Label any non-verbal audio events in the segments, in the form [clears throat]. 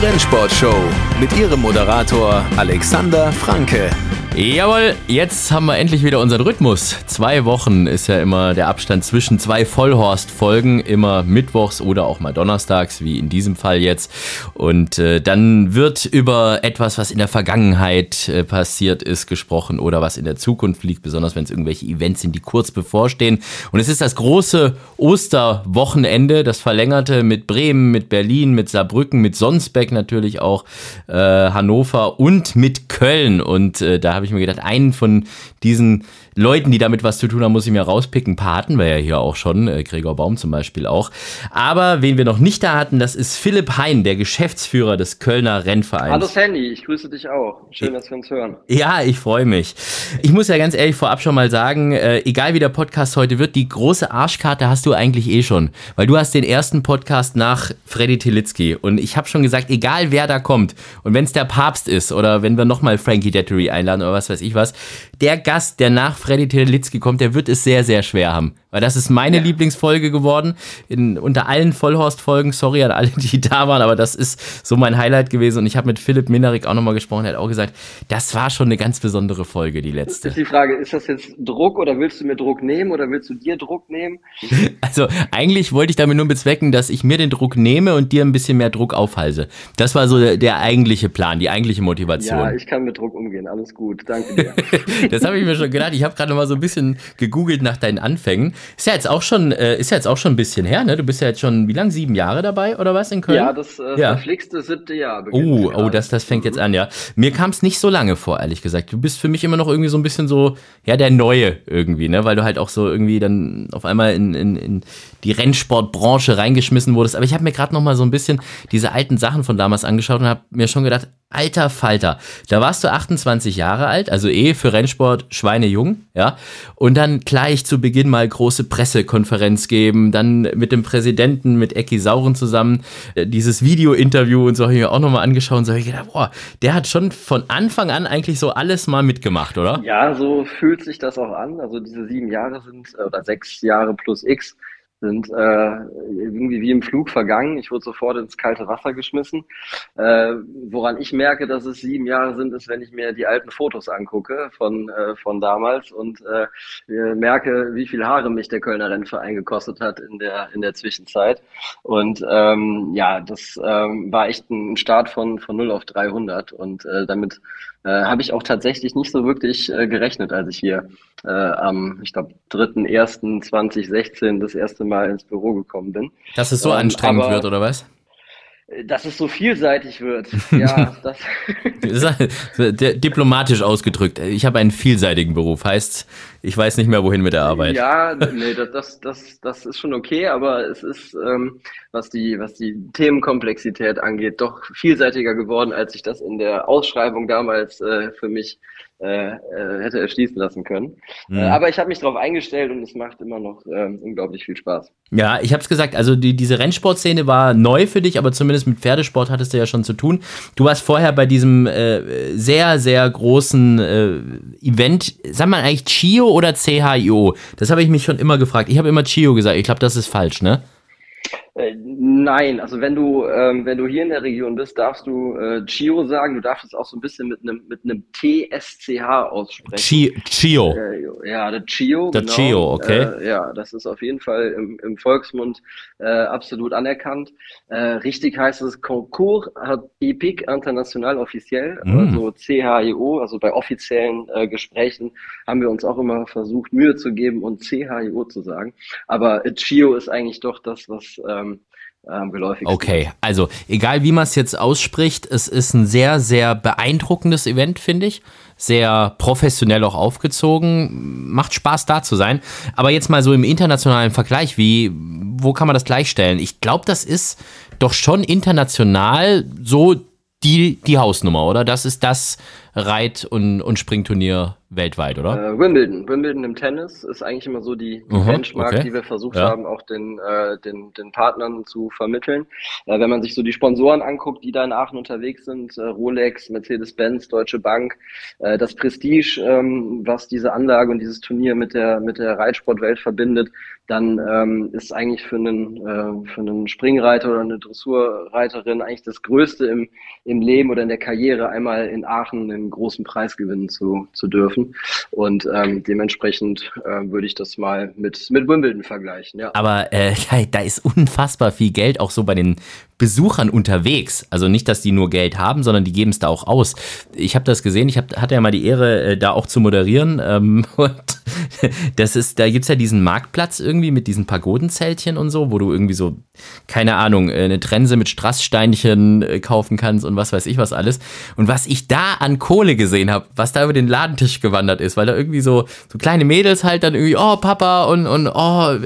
Die Rennsportshow mit ihrem Moderator Alexander Franke. Jawohl, jetzt haben wir endlich wieder unseren Rhythmus. Zwei Wochen ist ja immer der Abstand zwischen zwei Vollhorst-Folgen, immer mittwochs oder auch mal donnerstags, wie in diesem Fall jetzt. Und äh, dann wird über etwas, was in der Vergangenheit äh, passiert ist, gesprochen oder was in der Zukunft liegt, besonders wenn es irgendwelche Events sind, die kurz bevorstehen. Und es ist das große Osterwochenende, das verlängerte mit Bremen, mit Berlin, mit Saarbrücken, mit Sonsbeck natürlich auch, äh, Hannover und mit Köln. Und äh, da habe ich mir gedacht, einen von diesen Leuten, die damit was zu tun haben, muss ich mir rauspicken. Ein paar hatten wir ja hier auch schon, äh, Gregor Baum zum Beispiel auch. Aber wen wir noch nicht da hatten, das ist Philipp Hein, der Geschäftsführer des Kölner Rennvereins. Hallo Sandy, ich grüße dich auch. Schön, dass wir uns hören. Ja, ich freue mich. Ich muss ja ganz ehrlich vorab schon mal sagen, äh, egal wie der Podcast heute wird, die große Arschkarte hast du eigentlich eh schon. Weil du hast den ersten Podcast nach Freddy Tilitzki. Und ich habe schon gesagt, egal wer da kommt, und wenn es der Papst ist oder wenn wir nochmal Frankie Dettery einladen oder was weiß ich was, der Gast, der nach Freddy Telitzky kommt, der wird es sehr, sehr schwer haben. Weil das ist meine ja. Lieblingsfolge geworden. In, unter allen Vollhorst-Folgen, sorry an alle, die [laughs] da waren, aber das ist so mein Highlight gewesen. Und ich habe mit Philipp Minarik auch nochmal gesprochen, er hat auch gesagt, das war schon eine ganz besondere Folge, die letzte. Ist die Frage, ist das jetzt Druck oder willst du mir Druck nehmen oder willst du dir Druck nehmen? [laughs] Also eigentlich wollte ich damit nur bezwecken, dass ich mir den Druck nehme und dir ein bisschen mehr Druck aufhalse. Das war so der, der eigentliche Plan, die eigentliche Motivation. Ja, ich kann mit Druck umgehen, alles gut, danke dir. [laughs] das habe ich mir schon gedacht. Ich habe gerade mal so ein bisschen gegoogelt nach deinen Anfängen. Ist ja jetzt auch schon, äh, ist ja jetzt auch schon ein bisschen her, ne? Du bist ja jetzt schon, wie lange, sieben Jahre dabei oder was in Köln? Ja, das äh, ja. verflixte siebte Jahr. Oh, oh, das, das fängt jetzt an, ja. Mir kam es nicht so lange vor, ehrlich gesagt. Du bist für mich immer noch irgendwie so ein bisschen so, ja, der Neue irgendwie, ne? Weil du halt auch so irgendwie dann auf einmal in, in, in die Rennsportbranche reingeschmissen wurdest. Aber ich habe mir gerade noch mal so ein bisschen diese alten Sachen von damals angeschaut und habe mir schon gedacht, alter Falter, da warst du 28 Jahre alt, also eh für Rennsport schweinejung, ja. Und dann gleich zu Beginn mal große Pressekonferenz geben, dann mit dem Präsidenten, mit Ecki Sauren zusammen, äh, dieses Video-Interview und so habe ich mir auch noch mal angeschaut und so habe ich gedacht, boah, der hat schon von Anfang an eigentlich so alles mal mitgemacht, oder? Ja, so fühlt sich das auch an. Also diese sieben Jahre sind, äh, oder sechs Jahre plus X, sind äh, irgendwie wie im Flug vergangen. Ich wurde sofort ins kalte Wasser geschmissen. Äh, woran ich merke, dass es sieben Jahre sind, ist, wenn ich mir die alten Fotos angucke von, äh, von damals und äh, merke, wie viel Haare mich der Kölner Rennverein gekostet hat in der, in der Zwischenzeit. Und ähm, ja, das ähm, war echt ein Start von, von 0 auf 300 und äh, damit äh, habe ich auch tatsächlich nicht so wirklich äh, gerechnet, als ich hier äh, am, ich glaube, 3.1.2016 das erste Mal ins Büro gekommen bin. Dass es so ähm, anstrengend wird, oder was? dass es so vielseitig wird. [laughs] Ja, das. Diplomatisch ausgedrückt. Ich habe einen vielseitigen Beruf. Heißt, ich weiß nicht mehr, wohin mit der Arbeit. Ja, nee, das, das, das, das ist schon okay, aber es ist, ähm, was, die, was die Themenkomplexität angeht, doch vielseitiger geworden, als ich das in der Ausschreibung damals äh, für mich äh, äh, hätte erschließen lassen können. Mhm. Äh, aber ich habe mich darauf eingestellt und es macht immer noch äh, unglaublich viel Spaß. Ja, ich habe es gesagt, also die, diese Rennsportszene war neu für dich, aber zumindest mit Pferdesport hattest du ja schon zu tun. Du warst vorher bei diesem äh, sehr, sehr großen äh, Event, sag mal eigentlich Chio oder CHIO? Das habe ich mich schon immer gefragt. Ich habe immer Chio gesagt, ich glaube, das ist falsch, ne? Äh, nein, also wenn du ähm, wenn du hier in der Region bist, darfst du äh, Chio sagen. Du darfst es auch so ein bisschen mit einem mit einem TSCH aussprechen. Chio. Äh, ja, der Chio. Der genau. Chio, okay. Äh, ja, das ist auf jeden Fall im, im Volksmund äh, absolut anerkannt. Äh, richtig heißt es Concours Epic International offiziell, mm. also CHIO. Also bei offiziellen äh, Gesprächen haben wir uns auch immer versucht Mühe zu geben und CHIO zu sagen. Aber Chio ist eigentlich doch das, was ähm, ähm, geläufig Okay, also egal wie man es jetzt ausspricht, es ist ein sehr, sehr beeindruckendes Event, finde ich. Sehr professionell auch aufgezogen. Macht Spaß da zu sein. Aber jetzt mal so im internationalen Vergleich, wie, wo kann man das gleichstellen? Ich glaube, das ist doch schon international so die, die Hausnummer, oder? Das ist das, Reit- und, und Springturnier weltweit, oder? Äh, Wimbledon. Wimbledon im Tennis ist eigentlich immer so die, die Mhm, Benchmark, okay. die wir versucht Ja. haben, auch den, äh, den, den Partnern zu vermitteln. Äh, wenn man sich so die Sponsoren anguckt, die da in Aachen unterwegs sind, äh, Rolex, Mercedes-Benz, Deutsche Bank, äh, das Prestige, ähm, was diese Anlage und dieses Turnier mit der, mit der Reitsportwelt verbindet, dann ähm, ist eigentlich für einen, äh, für einen Springreiter oder eine Dressurreiterin eigentlich das Größte im, im Leben oder in der Karriere, einmal in Aachen einen großen Preis gewinnen zu, zu dürfen. Und ähm, dementsprechend äh, würde ich das mal mit, mit Wimbledon vergleichen. Ja. Aber äh, da, [laughs] da ist unfassbar viel Geld auch so bei den Besuchern unterwegs. Also nicht, dass die nur Geld haben, sondern die geben es da auch aus. Ich habe das gesehen, ich hab, hatte ja mal die Ehre, äh, da auch zu moderieren. Ähm, [laughs] und das ist, da gibt's ja diesen Marktplatz irgendwie mit diesen Pagodenzeltchen und so, wo du irgendwie so, keine Ahnung, äh, eine Trense mit Strasssteinchen äh, kaufen kannst und was weiß ich was alles. Und was ich da an Kohle gesehen habe, was da über den Ladentisch gewandert ist, weil da irgendwie so, so kleine Mädels halt dann irgendwie, oh Papa und, und oh,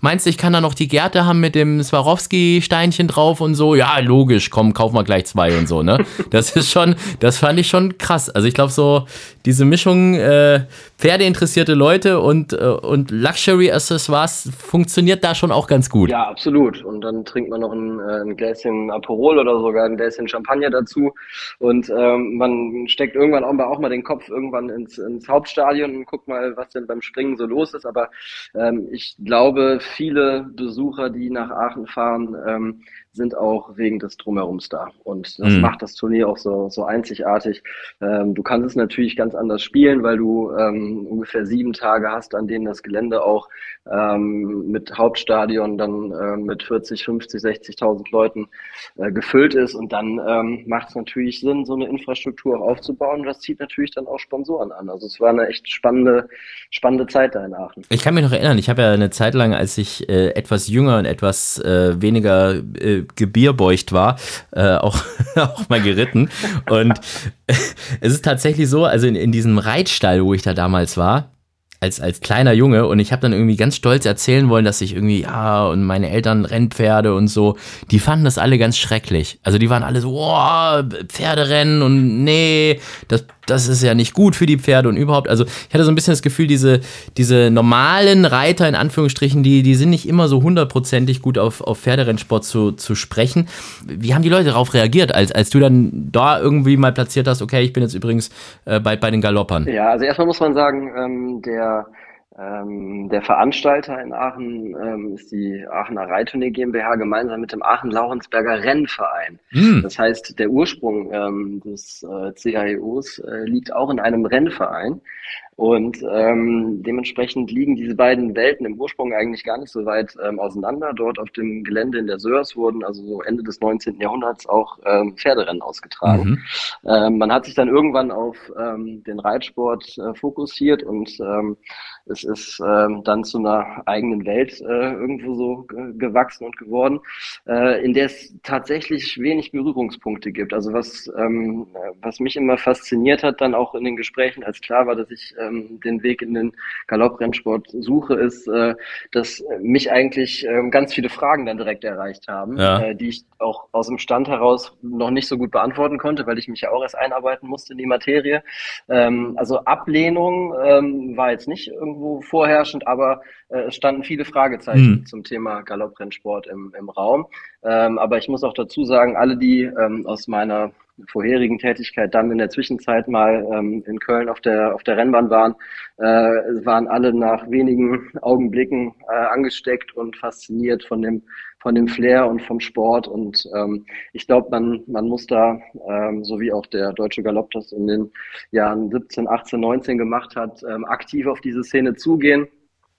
meinst du, ich kann da noch die Gerte haben mit dem Swarovski-Steinchen drauf und so? Ja, logisch, komm, kauf mal gleich zwei und so, ne? Das ist schon, das fand ich schon krass. Also ich glaube so, diese Mischung äh, Pferdeinteressierte Leute und, äh, und Luxury-Accessoires funktioniert da schon auch ganz gut. Ja, absolut. Und dann trinkt man noch ein, äh, ein Gläschen Aperol oder sogar ein Gläschen Champagner dazu. Und ähm, man steckt irgendwann auch mal, auch mal den Kopf irgendwann ins, ins Hauptstadion und guckt mal, was denn beim Springen so los ist. Aber ähm, ich glaube, viele Besucher, die nach Aachen fahren, ähm, sind auch wegen des Drumherums da. Und das Mhm. macht das Turnier auch so, so einzigartig. Ähm, du kannst es natürlich ganz anders spielen, weil du ähm, ungefähr sieben Tage hast, an denen das Gelände auch ähm, mit Hauptstadion dann ähm, mit 40, 50, 60.000 Leuten äh, gefüllt ist. Und dann ähm, macht es natürlich Sinn, so eine Infrastruktur auch aufzubauen. Und das zieht natürlich dann auch Sponsoren an. Also es war eine echt spannende, spannende Zeit da in Aachen. Ich kann mich noch erinnern, ich habe ja eine Zeit lang, als ich äh, etwas jünger und etwas äh, weniger äh, gebierbeucht war, äh, auch, [laughs] auch mal geritten. Und [laughs] es ist tatsächlich so, also in, in diesem Reitstall, wo ich da damals war, als, als kleiner Junge und ich habe dann irgendwie ganz stolz erzählen wollen, dass ich irgendwie, ja, und meine Eltern Rennpferde und so, die fanden das alle ganz schrecklich. Also die waren alle so, oh, Pferderennen und nee, das, das ist ja nicht gut für die Pferde und überhaupt. Also ich hatte so ein bisschen das Gefühl, diese, diese normalen Reiter in Anführungsstrichen, die, die sind nicht immer so hundertprozentig gut auf, auf Pferderennsport zu, zu sprechen. Wie haben die Leute darauf reagiert, als, als du dann da irgendwie mal platziert hast, okay, ich bin jetzt übrigens äh, bei, bei den Galoppern? Ja, also erstmal muss man sagen, ähm, der, ähm, der Veranstalter in Aachen ähm, ist die Aachener Reittournee GmbH gemeinsam mit dem Aachen-Laurensberger Rennverein. Hm. Das heißt, der Ursprung ähm, des äh, CAEOs äh, liegt auch in einem Rennverein. Und ähm, dementsprechend liegen diese beiden Welten im Ursprung eigentlich gar nicht so weit ähm, auseinander. Dort auf dem Gelände in der Sörs wurden also so Ende des 19. Jahrhunderts auch ähm, Pferderennen ausgetragen. Mhm. Ähm, man hat sich dann irgendwann auf ähm, den Reitsport äh, fokussiert und ähm, es ist ähm, dann zu einer eigenen Welt äh, irgendwo so ge- gewachsen und geworden, äh, in der es tatsächlich wenig Berührungspunkte gibt. Also was, ähm, äh, was mich immer fasziniert hat, dann auch in den Gesprächen, als klar war, dass ich ähm, den Weg in den Galopprennsport suche, ist, äh, dass mich eigentlich ähm, ganz viele Fragen dann direkt erreicht haben, Ja. äh, die ich auch aus dem Stand heraus noch nicht so gut beantworten konnte, weil ich mich ja auch erst einarbeiten musste in die Materie. Ähm, also Ablehnung ähm, war jetzt nicht irgendwo vorherrschend, aber äh, es standen viele Fragezeichen Hm. zum Thema Galopprennsport im, im Raum. Ähm, aber ich muss auch dazu sagen, alle, die ähm, aus meiner vorherigen Tätigkeit dann in der Zwischenzeit mal ähm, in Köln auf der auf der Rennbahn waren, äh, waren alle nach wenigen Augenblicken äh, angesteckt und fasziniert von dem von dem Flair und vom Sport und ähm, ich glaube, man man muss da ähm, so wie auch der deutsche Galopp das in den Jahren 17, 18, 19 gemacht hat, ähm, aktiv auf diese Szene zugehen.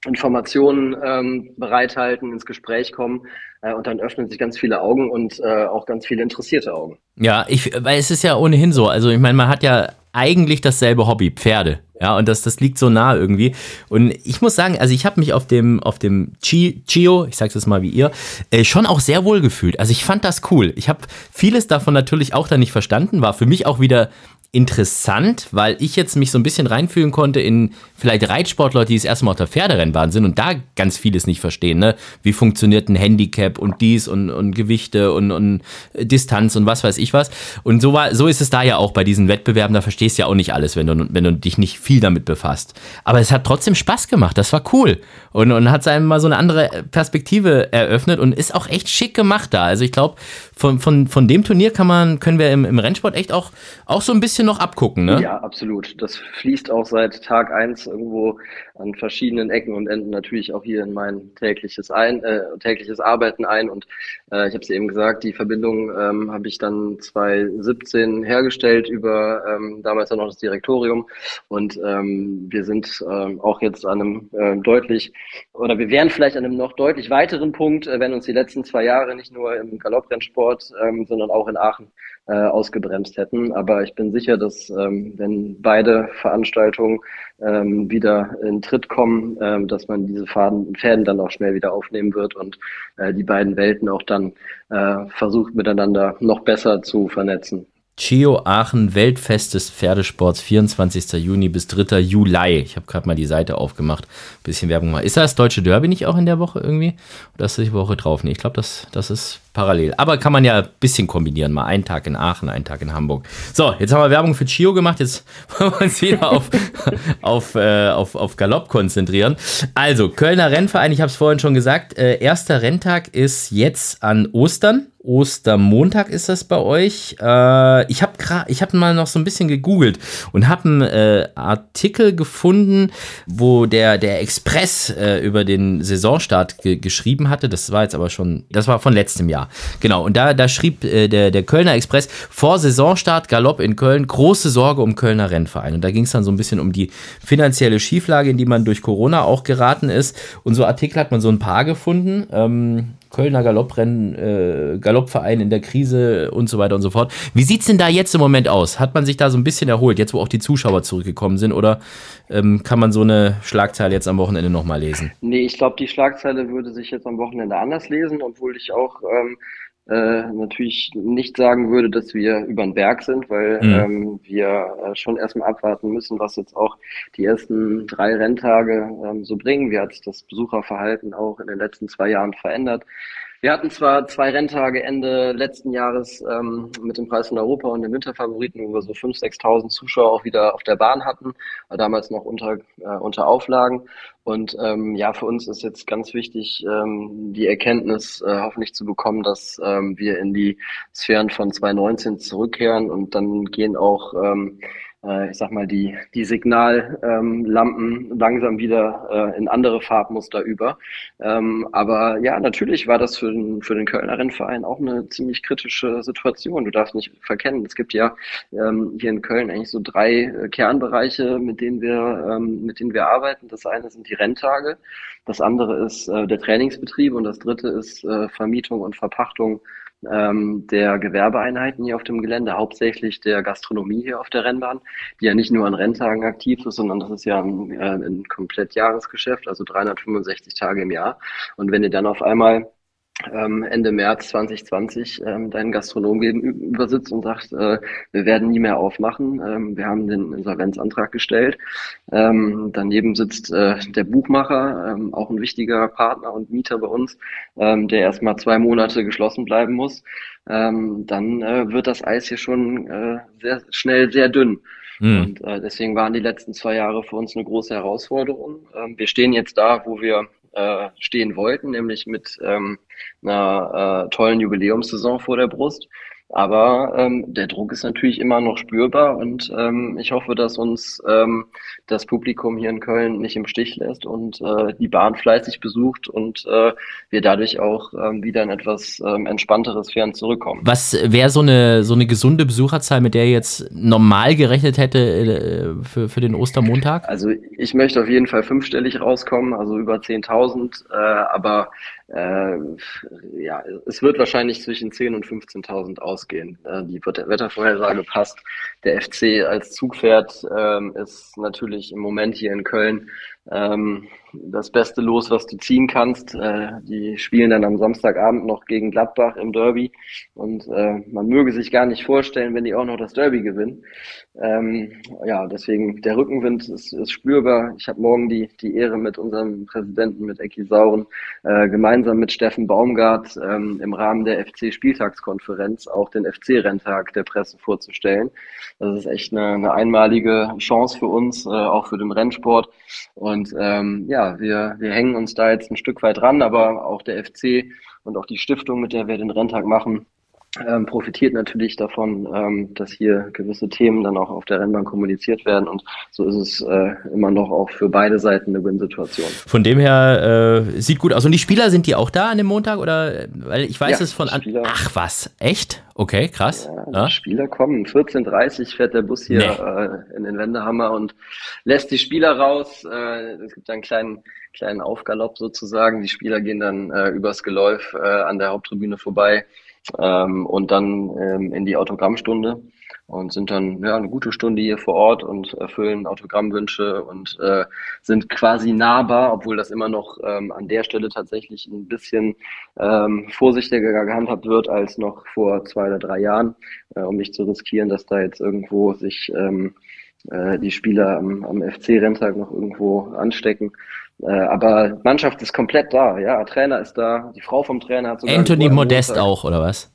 Informationen ähm, bereithalten, ins Gespräch kommen äh, und dann öffnen sich ganz viele Augen und äh, auch ganz viele interessierte Augen. Ja, ich, weil es ist ja ohnehin so. Also ich meine, man hat ja eigentlich dasselbe Hobby, Pferde. Ja, und das, das liegt so nah irgendwie. Und ich muss sagen, also ich habe mich auf dem, auf dem Chi, Chio, ich sag's jetzt mal wie ihr, äh, schon auch sehr wohl gefühlt. Also ich fand das cool. Ich habe vieles davon natürlich auch dann nicht verstanden, war für mich auch wieder interessant, weil ich jetzt mich so ein bisschen reinfühlen konnte in vielleicht Reitsportler, die das erste Mal auf der Pferderennbahn sind und da ganz vieles nicht verstehen. Ne? Wie funktioniert ein Handicap und dies und, und Gewichte und, und Distanz und was weiß ich was. Und so, war, so ist es da ja auch bei diesen Wettbewerben. Da verstehst du ja auch nicht alles, wenn du, wenn du dich nicht viel damit befasst. Aber es hat trotzdem Spaß gemacht. Das war cool. Und, und hat einem mal so eine andere Perspektive eröffnet und ist auch echt schick gemacht da. Also ich glaube, von, von, von dem Turnier kann man, können wir im, im Rennsport echt auch, auch so ein bisschen noch abgucken, ne? Ja, absolut. Das fließt auch seit Tag eins irgendwo an verschiedenen Ecken und Enden natürlich auch hier in mein tägliches ein, äh, tägliches Arbeiten ein. Und äh, ich habe es eben gesagt, die Verbindung ähm, habe ich dann 2017 hergestellt über ähm, damals dann noch das Direktorium. Und ähm, wir sind ähm, auch jetzt an einem äh, deutlich, oder wir wären vielleicht an einem noch deutlich weiteren Punkt, äh, wenn uns die letzten zwei Jahre nicht nur im Galopprennsport, ähm, sondern auch in Aachen äh, ausgebremst hätten. Aber ich bin sicher, dass ähm, wenn beide Veranstaltungen ähm, wieder in Tritt kommen, ähm, dass man diese Faden, Fäden dann auch schnell wieder aufnehmen wird und äh, die beiden Welten auch dann äh, versucht miteinander noch besser zu vernetzen. Chio Aachen Weltfest des Pferdesports 24. Juni bis 3. Juli. Ich habe gerade mal die Seite aufgemacht. Bisschen Werbung mal. Ist das Deutsche Derby nicht auch in der Woche irgendwie? Oder ist das die Woche drauf? Nee, ich glaube, das, das ist parallel. Aber kann man ja ein bisschen kombinieren. Mal einen Tag in Aachen, einen Tag in Hamburg. So, jetzt haben wir Werbung für Chio gemacht. Jetzt [laughs] wollen wir uns wieder auf, [laughs] auf, äh, auf, auf Galopp konzentrieren. Also, Kölner Rennverein, ich habe es vorhin schon gesagt. Äh, erster Renntag ist jetzt an Ostern. Ostermontag ist das bei euch. Äh, ich habe ich hab mal noch so ein bisschen gegoogelt und habe einen äh, Artikel gefunden, wo der, der Express äh, über den Saisonstart ge geschrieben hatte. Das war jetzt aber schon, das war von letztem Jahr. Genau, und da, da schrieb äh, der, der Kölner Express vor Saisonstart Galopp in Köln, große Sorge um Kölner Rennverein. Und da ging es dann so ein bisschen um die finanzielle Schieflage, in die man durch Corona auch geraten ist. Und so Artikel hat man so ein paar gefunden. Ähm, Kölner Galopprennen, äh, Galoppverein in der Krise und so weiter und so fort. Wie sieht es denn da jetzt im Moment aus? Hat man sich da so ein bisschen erholt, jetzt wo auch die Zuschauer zurückgekommen sind? Oder ähm, kann man so eine Schlagzeile jetzt am Wochenende nochmal lesen? Nee, ich glaube, die Schlagzeile würde sich jetzt am Wochenende anders lesen, obwohl ich auch ähm, äh, natürlich nicht sagen würde, dass wir über den Berg sind, weil mhm. ähm, wir äh, schon erstmal abwarten müssen, was jetzt auch die ersten drei Renntage ähm, so bringen. Wie hat sich das Besucherverhalten auch in den letzten zwei Jahren verändert? Wir hatten zwar zwei Renntage Ende letzten Jahres ähm, mit dem Preis von Europa und den Winterfavoriten, wo wir so 5.000, 6.000 Zuschauer auch wieder auf der Bahn hatten, damals noch unter, äh, unter Auflagen. Und ähm, ja, für uns ist jetzt ganz wichtig, ähm, die Erkenntnis äh, hoffentlich zu bekommen, dass ähm, wir in die Sphären von 2019 zurückkehren und dann gehen auch ähm, äh, ich sag mal, die, die Signallampen ähm, langsam wieder äh, in andere Farbmuster über. Ähm, aber ja, natürlich war das für den, für den Kölner Rennverein auch eine ziemlich kritische Situation. Du darfst nicht verkennen, es gibt ja ähm, hier in Köln eigentlich so drei äh, Kernbereiche, mit denen wir, ähm, mit denen wir arbeiten. Das eine sind die Renntage, das andere ist äh, der Trainingsbetrieb und das dritte ist äh, Vermietung und Verpachtung ähm, der Gewerbeeinheiten hier auf dem Gelände, hauptsächlich der Gastronomie hier auf der Rennbahn, die ja nicht nur an Renntagen aktiv ist, sondern das ist ja ein, äh, ein komplett Jahresgeschäft, also 365 Tage im Jahr. Und wenn ihr dann auf einmal ähm, Ende März 2020 ähm, deinen Gastronom gegenüber sitzt und sagt, äh, wir werden nie mehr aufmachen. Ähm, wir haben den Insolvenzantrag gestellt. Ähm, daneben sitzt äh, der Buchmacher, ähm, auch ein wichtiger Partner und Mieter bei uns, ähm, der erstmal zwei Monate geschlossen bleiben muss. Ähm, dann äh, wird das Eis hier schon äh, sehr schnell sehr dünn. Mhm. Und äh, deswegen waren die letzten zwei Jahre für uns eine große Herausforderung. Ähm, wir stehen jetzt da, wo wir äh, stehen wollten, nämlich mit ähm, einer äh, tollen Jubiläumssaison vor der Brust. Aber ähm, der Druck ist natürlich immer noch spürbar und ähm, ich hoffe, dass uns ähm, das Publikum hier in Köln nicht im Stich lässt und äh, die Bahn fleißig besucht und äh, wir dadurch auch ähm, wieder in etwas ähm, entspannteres Fern zurückkommen. Was wäre so eine, so eine gesunde Besucherzahl, mit der ihr jetzt normal gerechnet hätte äh, für, für den Ostermontag? Also ich möchte auf jeden Fall fünfstellig rauskommen, also über 10.000, äh, aber äh, ja, es wird wahrscheinlich zwischen 10.000 und 15.000 ausgehen. Äh, die Wettervorhersage passt. Der FC als Zugpferd ähm, ist natürlich im Moment hier in Köln ähm, das beste Los, was du ziehen kannst. Äh, die spielen dann am Samstagabend noch gegen Gladbach im Derby und äh, man möge sich gar nicht vorstellen, wenn die auch noch das Derby gewinnen. Ähm, ja, deswegen der Rückenwind ist, ist spürbar. Ich habe morgen die, die Ehre mit unserem Präsidenten, mit Eki Sauren, äh, gemeinsam mit Steffen Baumgart ähm, im Rahmen der FC-Spieltagskonferenz auch den FC-Renntag der Presse vorzustellen. Das ist echt eine, eine einmalige Chance für uns, äh, auch für den Rennsport. Und ähm, ja, wir, wir hängen uns da jetzt ein Stück weit ran, aber auch der FC und auch die Stiftung, mit der wir den Renntag machen, ähm, profitiert natürlich davon, ähm, dass hier gewisse Themen dann auch auf der Rennbahn kommuniziert werden und so ist es äh, immer noch auch für beide Seiten eine Win-Situation. Von dem her äh, sieht gut aus. Und die Spieler sind die auch da an dem Montag oder weil ich weiß ja, es von an. Ach was, echt? Okay, krass. Ja, ja. Die Spieler kommen. 14.30 fährt der Bus hier nee. äh, in den Wendehammer und lässt die Spieler raus. Äh, es gibt einen kleinen kleinen Aufgalopp sozusagen. Die Spieler gehen dann äh, übers Geläuf äh, an der Haupttribüne vorbei ähm, und dann ähm, in die Autogrammstunde und sind dann ja eine gute Stunde hier vor Ort und erfüllen Autogrammwünsche und äh, sind quasi nahbar, obwohl das immer noch ähm, an der Stelle tatsächlich ein bisschen ähm, vorsichtiger gehandhabt wird als noch vor zwei oder drei Jahren, äh, um nicht zu riskieren, dass da jetzt irgendwo sich ähm, äh, die Spieler am, am FC-Renntag noch irgendwo anstecken. Äh, aber Mannschaft ist komplett da, ja. Trainer ist da, die Frau vom Trainer hat sogar. Anthony Modest auch, oder was?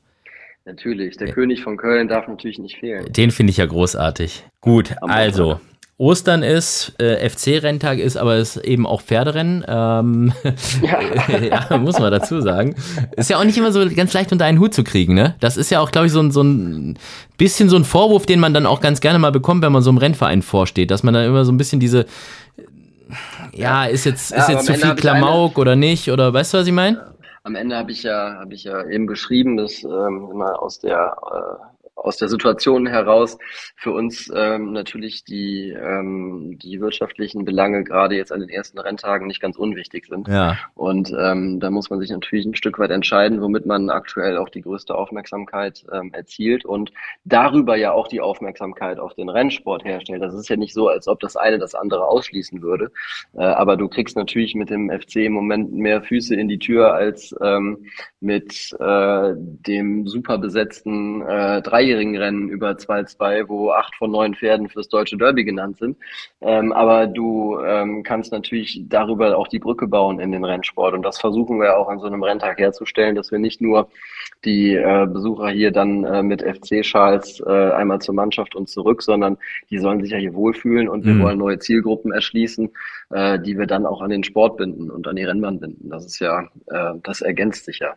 Natürlich, der ja. König von Köln darf natürlich nicht fehlen. Den finde ich ja großartig. Gut, Am also. Ostern ist, äh, FC-Renntag ist, aber es ist eben auch Pferderennen. Ähm, [laughs] ja. [laughs] ja. muss man dazu sagen. Ist ja auch nicht immer so ganz leicht unter einen Hut zu kriegen, ne? Das ist ja auch, glaube ich, so ein, so ein bisschen so ein Vorwurf, den man dann auch ganz gerne mal bekommt, wenn man so einem Rennverein vorsteht, dass man dann immer so ein bisschen diese, ja, ist jetzt, ist jetzt zu viel Klamauk oder nicht? Oder weißt du, was ich meine? Am Ende habe ich ja, habe ich ja eben beschrieben, dass ähm, immer aus der äh, aus der Situation heraus für uns ähm, natürlich die, ähm, die wirtschaftlichen Belange gerade jetzt an den ersten Renntagen nicht ganz unwichtig sind. Ja. Und ähm, da muss man sich natürlich ein Stück weit entscheiden, womit man aktuell auch die größte Aufmerksamkeit ähm, erzielt und darüber ja auch die Aufmerksamkeit auf den Rennsport herstellt. Das ist ja nicht so, als ob das eine das andere ausschließen würde. Äh, aber du kriegst natürlich mit dem FC im Moment mehr Füße in die Tür als ähm, mit äh, dem super besetzten äh, dreijährigen Rennen über 2-2, wo acht von neun Pferden fürs deutsche Derby genannt sind. Ähm, aber du ähm, kannst natürlich darüber auch die Brücke bauen in den Rennsport. Und das versuchen wir auch an so einem Renntag herzustellen, dass wir nicht nur die äh, Besucher hier dann äh, mit FC-Schals äh, einmal zur Mannschaft und zurück, sondern die sollen sich ja hier wohlfühlen und wir mhm. wollen neue Zielgruppen erschließen, äh, die wir dann auch an den Sport binden und an die Rennbahn binden. Das ist ja, äh, das ergänzt sich ja.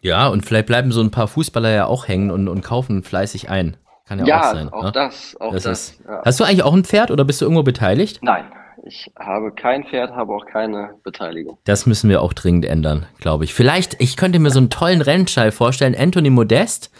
Ja, und vielleicht bleiben so ein paar Fußballer ja auch hängen und, und kaufen fleißig ein. Kann ja, ja auch sein. Auch ne? das, auch das. das ist, ja. Hast du eigentlich auch ein Pferd oder bist du irgendwo beteiligt? Nein, ich habe kein Pferd, habe auch keine Beteiligung. Das müssen wir auch dringend ändern, glaube ich. Vielleicht, ich könnte mir so einen tollen Rennstall vorstellen. Anthony Modest,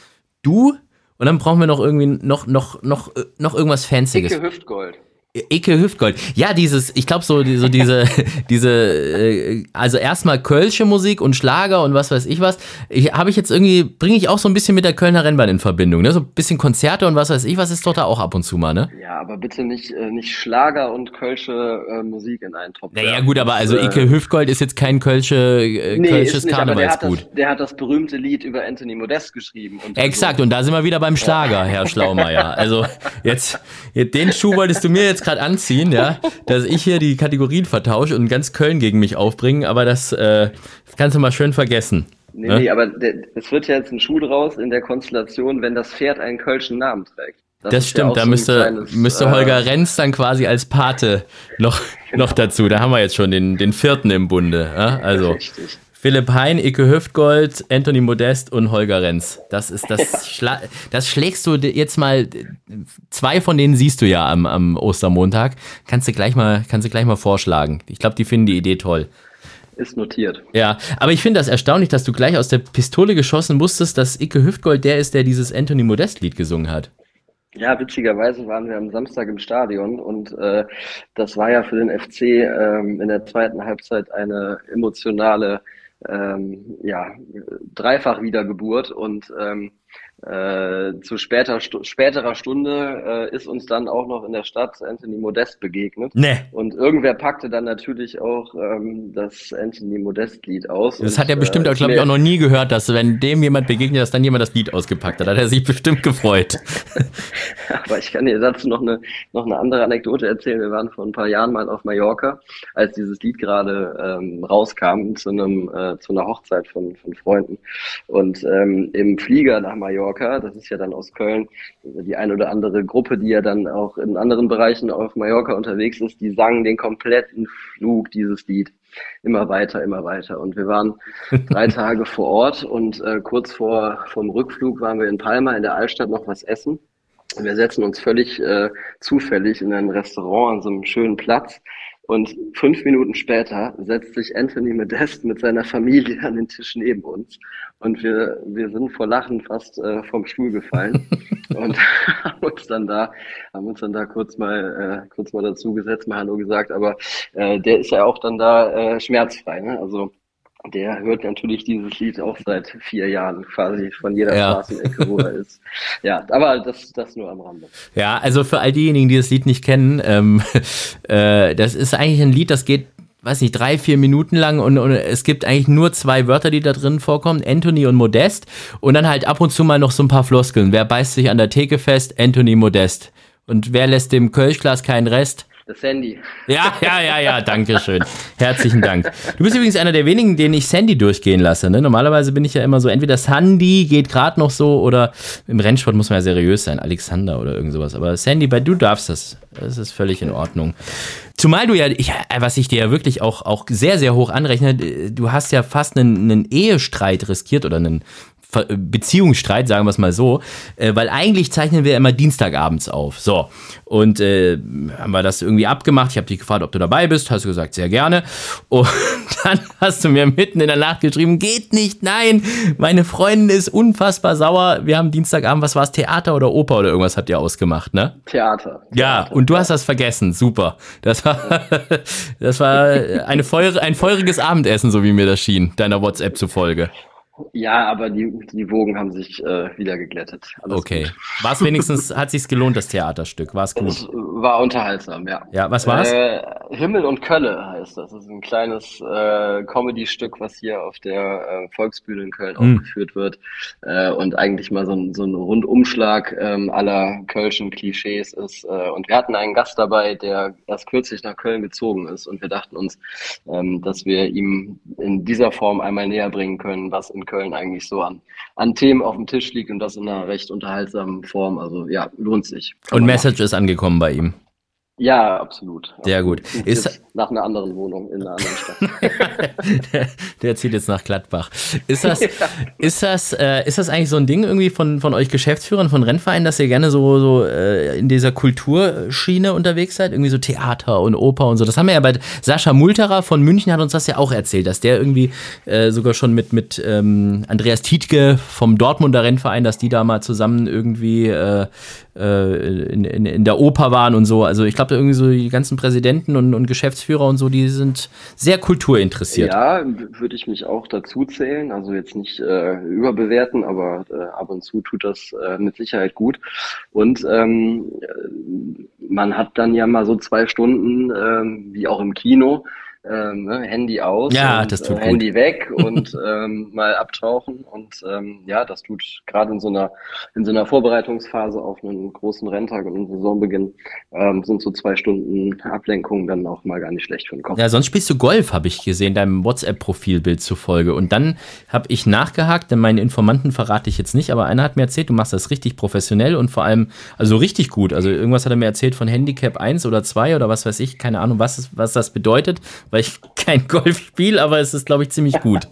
du und dann brauchen wir noch irgendwie noch, noch, noch, noch irgendwas Fancyes. Dicke Hüftgold. Eke Hüftgold. Ja, dieses, ich glaube so, so diese, [laughs] diese, äh, also erstmal Kölsche Musik und Schlager und was weiß ich was. Ich, Habe ich jetzt irgendwie, bringe ich auch so ein bisschen mit der Kölner Rennbahn in Verbindung, ne? So ein bisschen Konzerte und was weiß ich was ist doch da auch ab und zu mal, ne? Ja, aber bitte nicht, äh, nicht Schlager und Kölsche äh, Musik in einen Topf. Naja, gut, aber also Ike Hüftgold ist jetzt kein Kölsche, äh, nee, Kölsches nicht, Karnevalsgut. Der, der, hat das berühmte Lied über Anthony Modest geschrieben. Und Exakt, so. und da sind wir wieder beim Schlager, Herr Schlaumeier. Also jetzt, jetzt den Schuh wolltest du mir jetzt gerade anziehen, ja, dass ich hier die Kategorien vertausche und ganz Köln gegen mich aufbringen, aber das äh, kannst du mal schön vergessen. Nee, ne? nee, aber es wird ja jetzt ein Schuh draus in der Konstellation, wenn das Pferd einen kölschen Namen trägt. Das, das stimmt, ja da so müsste, kleines, müsste äh, Holger Renz dann quasi als Pate noch, genau. [laughs] noch dazu. Da haben wir jetzt schon den, den vierten im Bunde. Ja? Also Richtig. Philipp Hein, Icke Hüftgold, Anthony Modest und Holger Renz. Das ist das, [laughs] Schla das schlägst du jetzt mal, zwei von denen siehst du ja am, am Ostermontag. Kannst du gleich mal, kannst du gleich mal vorschlagen. Ich glaube, die finden die Idee toll. Ist notiert. Ja, aber ich finde das erstaunlich, dass du gleich aus der Pistole geschossen musstest, dass Icke Hüftgold der ist, der dieses Anthony Modest Lied gesungen hat. Ja, witzigerweise waren wir am Samstag im Stadion und äh, das war ja für den FC ähm, in der zweiten Halbzeit eine emotionale ähm, ja, dreifach Wiedergeburt und ähm, Äh, zu später, stu späterer Stunde äh, ist uns dann auch noch in der Stadt Anthony Modest begegnet. Nee. Und irgendwer packte dann natürlich auch ähm, das Anthony Modest-Lied aus. Das und, hat er bestimmt, äh, glaube ich, auch noch nie gehört, dass wenn dem jemand begegnet, dass dann jemand das Lied ausgepackt hat. Da hat er sich bestimmt gefreut. [laughs] Aber ich kann dir dazu noch eine, noch eine andere Anekdote erzählen. Wir waren vor ein paar Jahren mal auf Mallorca, als dieses Lied gerade ähm, rauskam zu einem äh, zu einer Hochzeit von, von Freunden. Und ähm, im Flieger nach Mallorca Mallorca. Das ist ja dann aus Köln die ein oder andere Gruppe, die ja dann auch in anderen Bereichen auf Mallorca unterwegs ist, die sangen den kompletten Flug dieses Lied. Immer weiter, immer weiter. Und wir waren [laughs] drei Tage vor Ort und äh, kurz vor vom Rückflug waren wir in Palma in der Altstadt noch was essen. Wir setzen uns völlig äh, zufällig in ein Restaurant an so einem schönen Platz und fünf Minuten später setzt sich Anthony Modest mit seiner Familie an den Tisch neben uns. Und wir, wir sind vor Lachen fast äh, vom Stuhl gefallen [laughs] und haben uns dann da, haben uns dann da kurz mal, äh, kurz mal dazu gesetzt, mal Hallo gesagt. Aber äh, der ist ja auch dann da äh, schmerzfrei. Ne? Also der hört natürlich dieses Lied auch seit vier Jahren quasi von jeder ja. Straßenecke, wo er ist. [laughs] Ja, aber das, das nur am Rande. Ja, also für all diejenigen, die das Lied nicht kennen, ähm, [laughs] äh, das ist eigentlich ein Lied, das geht weiß nicht, drei, vier Minuten lang und, und, es gibt eigentlich nur zwei Wörter, die da drin vorkommen, Anthony und Modest und dann halt ab und zu mal noch so ein paar Floskeln. Wer beißt sich an der Theke fest? Anthony Modest. Und wer lässt dem Kölschglas keinen Rest? Sandy. Ja, ja, ja, ja, danke schön. Herzlichen Dank. Du bist übrigens einer der wenigen, denen ich Sandy durchgehen lasse. Ne? Normalerweise bin ich ja immer so, entweder Sandy geht gerade noch so oder im Rennsport muss man ja seriös sein, Alexander oder irgend sowas. Aber Sandy, bei du darfst das. Das ist völlig in Ordnung. Zumal du ja, ich, was ich dir ja wirklich auch, auch sehr, sehr hoch anrechne, du hast ja fast einen, einen Ehestreit riskiert oder einen Beziehungsstreit, sagen wir es mal so, äh, weil eigentlich zeichnen wir immer Dienstagabends auf. So. Und äh, haben wir das irgendwie abgemacht. Ich habe dich gefragt, ob du dabei bist. Hast du gesagt, sehr gerne. Und [laughs] dann hast du mir mitten in der Nacht geschrieben, geht nicht, nein, meine Freundin ist unfassbar sauer. Wir haben Dienstagabend, was war es, Theater oder Oper oder irgendwas habt ihr ausgemacht, ne? Theater. Ja, Theater. und du hast das vergessen. Super. Das war, [laughs] das war eine Feuer, ein feuriges Abendessen, so wie mir das schien, deiner WhatsApp zufolge. Ja, aber die, die Wogen haben sich äh, wieder geglättet. Alles okay. War es [laughs] wenigstens, hat sich's gelohnt, das Theaterstück? War es gut? Es war unterhaltsam, ja. Ja, was war's? Äh, Himmel und Kölle heißt das. Das ist ein kleines äh, Comedy-Stück, was hier auf der äh, Volksbühne in Köln mhm. aufgeführt wird. Äh, und eigentlich mal so ein, so ein Rundumschlag ähm, aller Kölschen Klischees ist. Äh, und wir hatten einen Gast dabei, der erst kürzlich nach Köln gezogen ist. Und wir dachten uns, ähm, dass wir ihm in dieser Form einmal näher bringen können, was in Köln eigentlich so an, an Themen auf dem Tisch liegt und das in einer recht unterhaltsamen Form. Also ja, lohnt sich. Und Message ist angekommen bei ihm. Ja, absolut. Sehr gut. Ist nach einer anderen Wohnung in einer anderen Stadt. [laughs] der, der, zieht jetzt nach Gladbach. Ist das, [laughs] ja. ist das, äh, ist das eigentlich so ein Ding irgendwie von, von euch Geschäftsführern von Rennvereinen, dass ihr gerne so, so äh, in dieser Kulturschiene unterwegs seid? Irgendwie so Theater und Oper und so. Das haben wir ja bei Sascha Multerer von München hat uns das ja auch erzählt, dass der irgendwie äh, sogar schon mit, mit ähm, Andreas Tietke vom Dortmunder Rennverein, dass die da mal zusammen irgendwie äh, in, in, in der Oper waren und so. Also ich glaube, irgendwie so die ganzen Präsidenten und, und Geschäftsführer und so, die sind sehr kulturinteressiert. Ja, würde ich mich auch dazu zählen. Also jetzt nicht äh, überbewerten, aber äh, ab und zu tut das äh, mit Sicherheit gut. Und ähm, man hat dann ja mal so zwei Stunden, ähm, wie auch im Kino, ähm, ne, Handy aus, ja, und, das tut äh, Handy weg [laughs] und ähm, mal abtauchen und ähm, ja, das tut gerade in so einer in so einer Vorbereitungsphase auf einen großen Renntag und einen Saisonbeginn ähm, sind so zwei Stunden Ablenkung dann auch mal gar nicht schlecht für den Kopf. Ja, sonst spielst du Golf, habe ich gesehen, deinem WhatsApp-Profilbild zufolge und dann habe ich nachgehakt, denn meine Informanten verrate ich jetzt nicht, aber einer hat mir erzählt, du machst das richtig professionell und vor allem also richtig gut. Also irgendwas hat er mir erzählt von Handicap 1 oder 2 oder was weiß ich, keine Ahnung, was was das bedeutet weil ich [laughs] kein Golf spiele, aber es ist, glaube ich, ziemlich gut.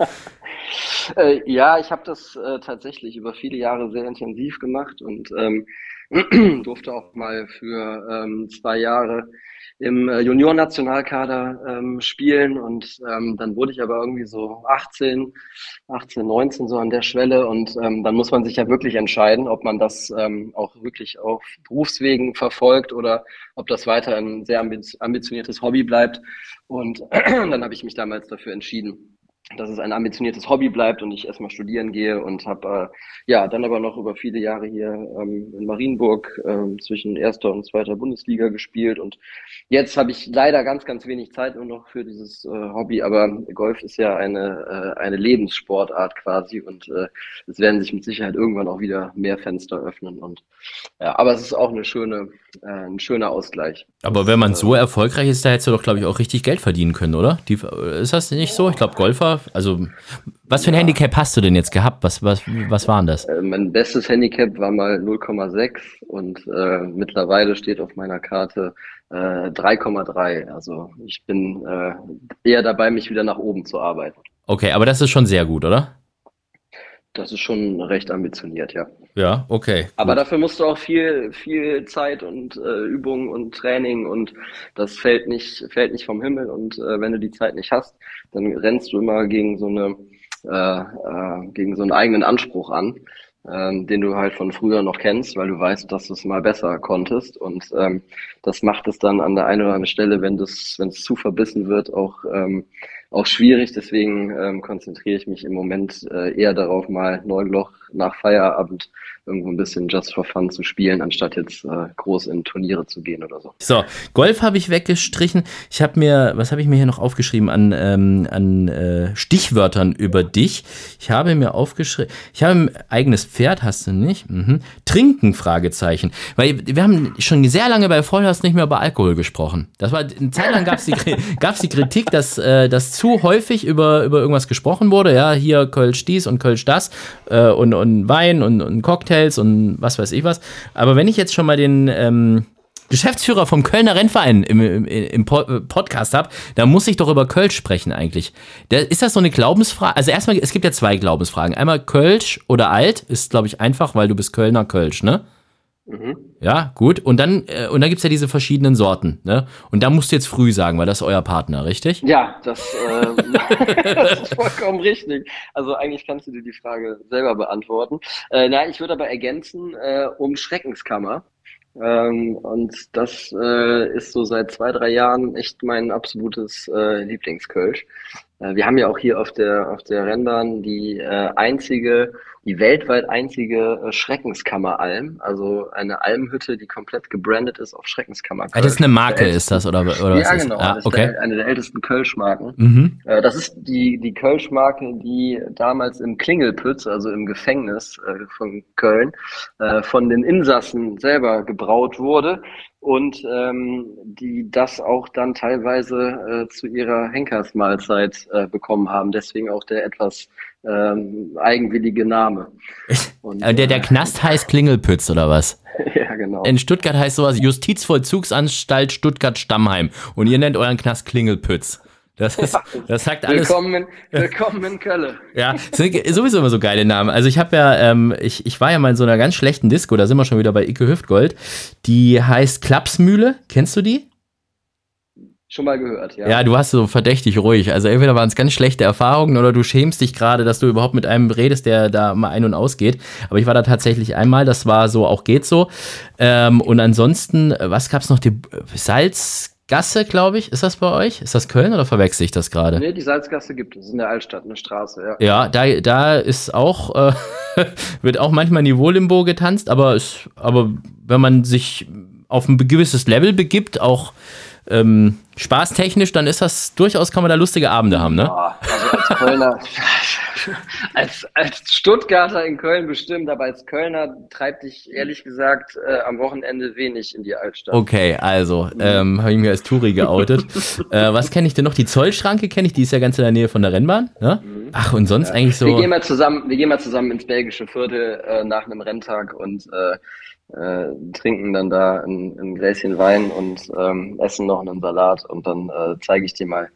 [laughs] äh, ja, ich habe das äh, tatsächlich über viele Jahre sehr intensiv gemacht und ähm, [clears throat] durfte auch mal für ähm, zwei Jahre im äh, Junior-Nationalkader ähm, spielen. Und ähm, dann wurde ich aber irgendwie so 18, 18, 19 so an der Schwelle. Und ähm, dann muss man sich ja wirklich entscheiden, ob man das ähm, auch wirklich auf Berufswegen verfolgt oder ob das weiter ein sehr ambitioniertes Hobby bleibt. Und [clears throat] dann habe ich mich damals dafür entschieden, dass es ein ambitioniertes Hobby bleibt und ich erstmal studieren gehe und habe äh, ja dann aber noch über viele Jahre hier ähm, in Marienburg ähm, zwischen erster und zweiter Bundesliga gespielt und jetzt habe ich leider ganz ganz wenig Zeit nur noch für dieses äh, Hobby, aber Golf ist ja eine äh, eine Lebenssportart quasi und äh, es werden sich mit Sicherheit irgendwann auch wieder mehr Fenster öffnen und ja, aber es ist auch eine schöne äh, ein schöner Ausgleich. Aber wenn man so erfolgreich ist, da hättest du doch glaube ich auch richtig Geld verdienen können, oder? Die, ist das nicht so? Ich glaube Golfer also was für ein ja. Handicap hast du denn jetzt gehabt? Was, was, was waren das? Äh, mein bestes Handicap war mal 0,6 und äh, mittlerweile steht auf meiner Karte äh, 3,3. Also ich bin äh, eher dabei, mich wieder nach oben zu arbeiten. Okay, aber das ist schon sehr gut, oder? Das ist schon recht ambitioniert, ja. Ja, okay. Aber gut. dafür musst du auch viel, viel Zeit und äh, Übung und Training und das fällt nicht, fällt nicht vom Himmel. Und äh, wenn du die Zeit nicht hast, dann rennst du immer gegen so eine, äh, äh, gegen so einen eigenen Anspruch an, äh, den du halt von früher noch kennst, weil du weißt, dass du es mal besser konntest. Und ähm, das macht es dann an der einen oder anderen Stelle, wenn das, wenn es zu verbissen wird, auch ähm, auch schwierig. Deswegen ähm, konzentriere ich mich im Moment äh, eher darauf, mal neun Loch nach Feierabend irgendwo ein bisschen just for fun zu spielen, anstatt jetzt äh, groß in Turniere zu gehen oder so. So, Golf habe ich weggestrichen. Ich habe mir, was habe ich mir hier noch aufgeschrieben an, ähm, an äh, Stichwörtern über dich? Ich habe mir aufgeschrieben, ich habe ein eigenes Pferd, hast du nicht? Mhm. Trinken, Fragezeichen. Weil wir haben schon sehr lange bei Vollhaus nicht mehr über Alkohol gesprochen. Das war, eine Zeit lang gab es die, gab's die Kritik, dass, äh, dass zu häufig über, über irgendwas gesprochen wurde. Ja, hier Kölsch dies und Kölsch das äh, und, und Wein und, und Cocktails und was weiß ich was. Aber wenn ich jetzt schon mal den ähm, Geschäftsführer vom Kölner Rennverein im, im, im Podcast habe, da muss ich doch über Kölsch sprechen eigentlich. Der, ist das so eine Glaubensfrage? Also erstmal, es gibt ja zwei Glaubensfragen. Einmal Kölsch oder alt, ist glaube ich einfach, weil du bist Kölner Kölsch, ne? Mhm. Ja, gut. Und dann, äh, und dann gibt's ja diese verschiedenen Sorten, ne? Und da musst du jetzt früh sagen, weil das ist euer Partner, richtig? Ja, das, äh, [laughs] das ist vollkommen richtig. Also eigentlich kannst du dir die Frage selber beantworten. Äh, na, ich würde aber ergänzen, äh, um Schreckenskammer. Ähm, und das äh, ist so seit zwei, drei Jahren echt mein absolutes äh, Lieblingskölsch. Äh, wir haben ja auch hier auf der, auf der Rennbahn die äh, einzige die weltweit einzige äh, Schreckenskammeralm, also eine Almhütte, die komplett gebrandet ist auf Schreckenskammer. Ah, das ist eine Marke, ist das oder, oder ja, was genau. Ah, das okay. ist der, eine der ältesten Kölschmarken. Mhm. Äh, das ist die die Kölschmarke, die damals im Klingelpütz, also im Gefängnis äh, von Köln, von den Insassen selber gebraut wurde und ähm, die das auch dann teilweise äh, zu ihrer Henkersmahlzeit äh, bekommen haben. Deswegen auch der etwas ähm, eigenwillige Name. [laughs] Und, der, der äh, Knast heißt Klingelpütz oder was? [laughs] ja, genau. In Stuttgart heißt sowas Justizvollzugsanstalt Stuttgart-Stammheim und ihr nennt euren Knast Klingelpütz. Das, ist, das sagt alles. Willkommen in, [laughs] willkommen in Köln. Ja, sind sowieso immer so geile Namen. Also ich habe ja, ähm, ich, ich war ja mal in so einer ganz schlechten Disco, da sind wir schon wieder bei Icke Hüftgold. Die heißt Klapsmühle. Kennst du die? Schon mal gehört, ja. Ja, du hast so verdächtig ruhig. Also entweder waren es ganz schlechte Erfahrungen oder du schämst dich gerade, dass du überhaupt mit einem redest, der da mal ein- und ausgeht. Aber ich war da tatsächlich einmal, das war so, auch geht so. Ähm, und ansonsten, was gab's noch? Die Salzgasse, glaube ich. Ist das bei euch? Ist das Köln oder verwechsel ich das gerade? Nee, die Salzgasse gibt es in der Altstadt, eine Straße, ja. Ja, da, da ist auch, äh, [laughs] wird auch manchmal Niveau-Limbo getanzt, aber, ist, aber wenn man sich auf ein gewisses Level begibt, auch ähm, spaßtechnisch, dann ist das durchaus, kann man da lustige Abende haben, ne? Ja, also als Kölner, [laughs] als, als Stuttgarter in Köln bestimmt, aber als Kölner treibt dich ehrlich gesagt äh, am Wochenende wenig in die Altstadt. Okay, also, ähm, habe ich mir als Touri geoutet. [laughs] äh, was kenne ich denn noch? Die Zollschranke kenne ich, die ist ja ganz in der Nähe von der Rennbahn. Ne? Mhm. Ach, und sonst ja. eigentlich so. Wir gehen mal zusammen, wir gehen mal zusammen ins belgische Viertel äh, nach einem Renntag und äh, trinken dann da ein, ein Gläschen Wein und ähm, essen noch einen Salat und dann äh, zeige ich dir mal,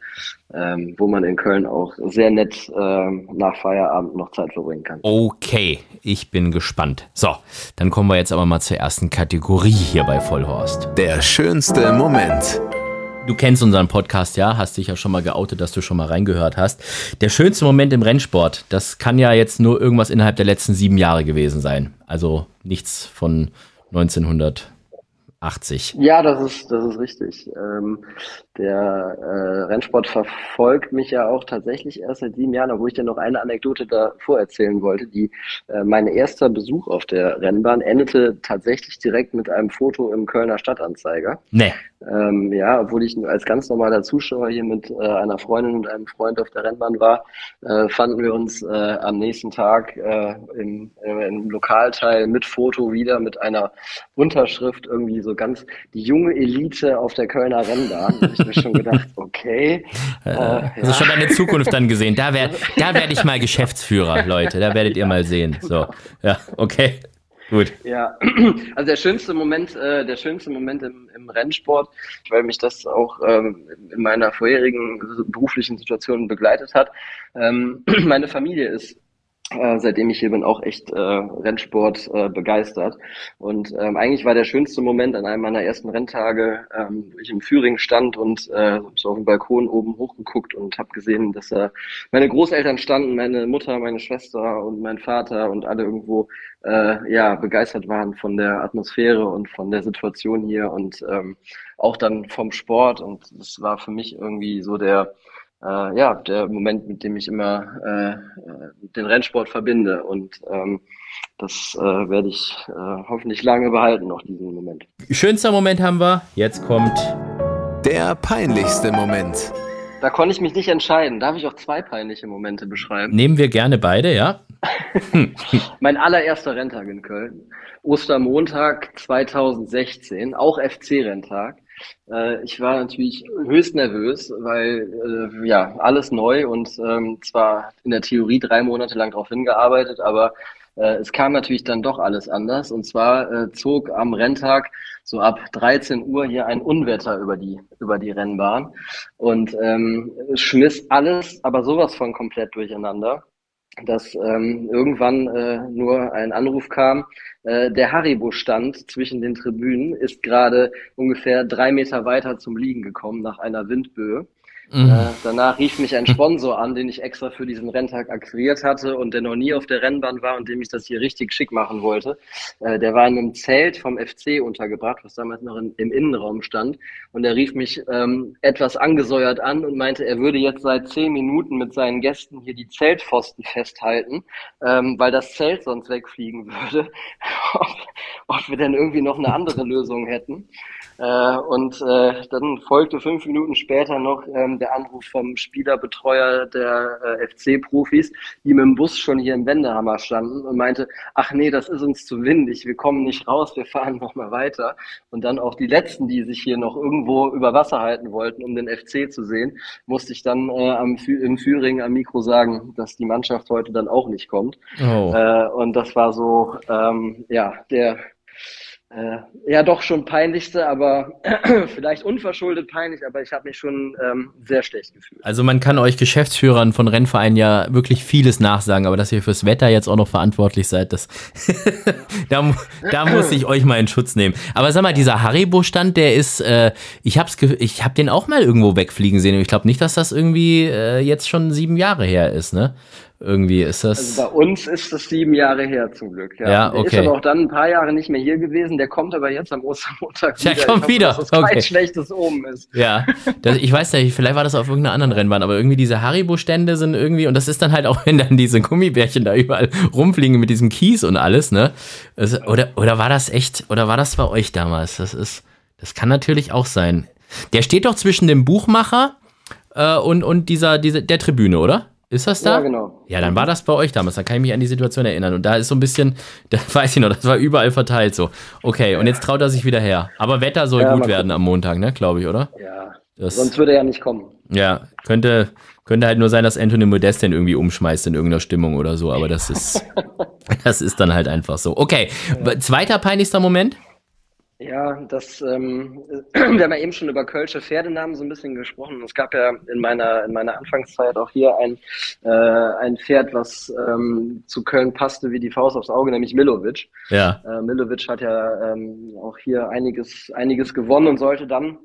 ähm, wo man in Köln auch sehr nett ähm, nach Feierabend noch Zeit verbringen kann. Okay, ich bin gespannt. So, dann kommen wir jetzt aber mal zur ersten Kategorie hier bei Vollhorst. Der schönste Moment. Du kennst unseren Podcast, ja, hast dich ja schon mal geoutet, dass du schon mal reingehört hast. Der schönste Moment im Rennsport, das kann ja jetzt nur irgendwas innerhalb der letzten sieben Jahre gewesen sein. Also nichts von 1900 80. Ja, das ist, das ist richtig. Ähm, der äh, Rennsport verfolgt mich ja auch tatsächlich erst seit sieben Jahren, obwohl ich dir noch eine Anekdote davor erzählen wollte. Die, äh, mein erster Besuch auf der Rennbahn endete tatsächlich direkt mit einem Foto im Kölner Stadtanzeiger. Nee. Ähm, ja, obwohl ich als ganz normaler Zuschauer hier mit äh, einer Freundin und einem Freund auf der Rennbahn war, äh, fanden wir uns äh, am nächsten Tag äh, im, äh, im Lokalteil mit Foto wieder mit einer Unterschrift irgendwie so ganz die junge Elite auf der Kölner Rennbahn. Da habe ich mir schon gedacht, [laughs] okay. Äh, äh, also schon deine Zukunft dann gesehen. Da werde da werd ich mal [laughs] Geschäftsführer, Leute. Da werdet ihr mal sehen. So, ja, okay. Gut. Ja, [clears throat] also der schönste Moment, äh, der schönste Moment im, im Rennsport, weil mich das auch ähm, in meiner vorherigen beruflichen Situation begleitet hat. Ähm, [clears throat] meine Familie ist äh, seitdem ich hier bin, auch echt äh, Rennsport äh, begeistert. Und ähm, eigentlich war der schönste Moment an einem meiner ersten Renntage, ähm, wo ich im Führing stand und äh, so auf dem Balkon oben hochgeguckt und habe gesehen, dass äh, meine Großeltern standen, meine Mutter, meine Schwester und mein Vater und alle irgendwo äh, ja begeistert waren von der Atmosphäre und von der Situation hier und ähm, auch dann vom Sport. Und das war für mich irgendwie so der äh, ja, der Moment, mit dem ich immer äh, den Rennsport verbinde. Und ähm, das äh, werde ich äh, hoffentlich lange behalten, noch diesen Moment. Schönster Moment haben wir. Jetzt kommt der peinlichste Moment. Da konnte ich mich nicht entscheiden. Darf ich auch zwei peinliche Momente beschreiben? Nehmen wir gerne beide, ja. [laughs] mein allererster Renntag in Köln. Ostermontag 2016, auch FC-Renntag. Äh, ich war natürlich höchst nervös, weil äh, ja alles neu und ähm, zwar in der Theorie drei Monate lang darauf hingearbeitet, aber äh, es kam natürlich dann doch alles anders. Und zwar äh, zog am Renntag so ab 13 Uhr hier ein Unwetter über die über die Rennbahn und ähm, schmiss alles, aber sowas von komplett durcheinander dass ähm, irgendwann äh, nur ein Anruf kam, äh, der Haribo-Stand zwischen den Tribünen ist gerade ungefähr drei Meter weiter zum Liegen gekommen nach einer Windböe. Mhm. Äh, danach rief mich ein Sponsor an, den ich extra für diesen Renntag akquiriert hatte und der noch nie auf der Rennbahn war und dem ich das hier richtig schick machen wollte. Äh, der war in einem Zelt vom FC untergebracht, was damals noch in, im Innenraum stand. Und er rief mich ähm, etwas angesäuert an und meinte, er würde jetzt seit zehn Minuten mit seinen Gästen hier die Zeltpfosten festhalten, ähm, weil das Zelt sonst wegfliegen würde. [laughs] ob, ob wir denn irgendwie noch eine andere Lösung hätten. Äh, und äh, dann folgte fünf Minuten später noch ähm, der Anruf vom Spielerbetreuer der äh, FC-Profis, die mit dem Bus schon hier im Wendehammer standen und meinte, ach nee, das ist uns zu windig, wir kommen nicht raus, wir fahren [laughs] nochmal weiter. Und dann auch die Letzten, die sich hier noch irgendwo über Wasser halten wollten, um den FC zu sehen, musste ich dann äh, am, im Führing am Mikro sagen, dass die Mannschaft heute dann auch nicht kommt. Oh. Äh, und das war so, ähm, ja, der äh, ja doch schon peinlichste, aber [clears throat] vielleicht unverschuldet peinlich, aber ich habe mich schon ähm, sehr schlecht gefühlt. Also man kann euch Geschäftsführern von Rennvereinen ja wirklich vieles nachsagen, aber dass ihr fürs Wetter jetzt auch noch verantwortlich seid, das [laughs] da, da muss ich euch mal in Schutz nehmen. Aber sag mal, dieser Haribo-Stand, der ist, äh, ich hab's, ich hab den auch mal irgendwo wegfliegen sehen. Ich glaube nicht, dass das irgendwie äh, jetzt schon sieben Jahre her ist, ne? Irgendwie ist das. Also bei uns ist das sieben Jahre her zum Glück. Ja, ja okay. Der ist aber auch dann ein paar Jahre nicht mehr hier gewesen. Der kommt aber jetzt am Ostermontag wieder. Der kommt hoffe, wieder. Dass das okay. kein schlechtes oben ist. Ja, das, ich weiß nicht, vielleicht war das auf irgendeiner anderen Rennbahn, aber irgendwie diese Haribo-Stände sind irgendwie, und das ist dann halt auch, [laughs] wenn dann diese Gummibärchen da überall rumfliegen mit diesem Kies und alles, ne? Das, oder, oder war das echt, oder war das bei euch damals? Das ist, das kann natürlich auch sein. Der steht doch zwischen dem Buchmacher äh, und, und dieser, diese, der Tribüne, oder? Ist das da? Ja, genau. Ja, dann war das bei euch damals. Dann kann ich mich an die Situation erinnern. Und da ist so ein bisschen, [laughs] da weiß ich noch, das war überall verteilt so. Okay, und jetzt traut er sich wieder her. Aber Wetter soll ja, gut werden am Montag, ne, glaube ich, oder? Ja. Das, sonst würde er ja nicht kommen. Ja, könnte, könnte halt nur sein, dass Anthony Modest den irgendwie umschmeißt in irgendeiner Stimmung oder so. Aber das ist, [laughs] das ist dann halt einfach so. Okay, ja. zweiter peinlichster Moment? Ja, das, ähm, [clears throat] wir haben ja eben schon über Kölsche Pferdenamen so ein bisschen gesprochen. Es gab ja in meiner, in meiner Anfangszeit auch hier ein, äh, ein Pferd, was ähm, zu Köln passte wie die Faust aufs Auge, nämlich Milovic. Ja. Äh, Milovic hat ja ähm, auch hier einiges, einiges gewonnen und sollte dann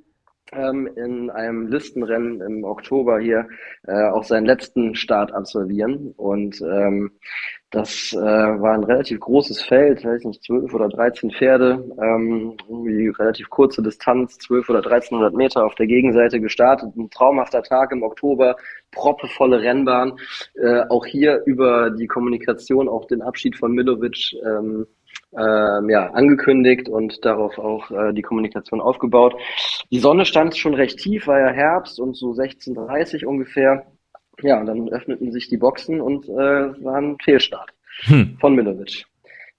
ähm, in einem Listenrennen im Oktober hier äh, auch seinen letzten Start absolvieren. Und ähm, das äh, war ein relativ großes Feld, weiß nicht, zwölf oder dreizehn Pferde, ähm, irgendwie relativ kurze Distanz, zwölf oder dreizehnhundert Meter auf der Gegenseite gestartet. Ein traumhafter Tag im Oktober, proppevolle Rennbahn. Äh, auch hier über die Kommunikation, auch den Abschied von Milovic ähm, ähm, ja, angekündigt und darauf auch äh, die Kommunikation aufgebaut. Die Sonne stand schon recht tief, war ja Herbst und so 16.30 ungefähr. Ja, und dann öffneten sich die Boxen und äh, war ein Fehlstart hm. von Milovic.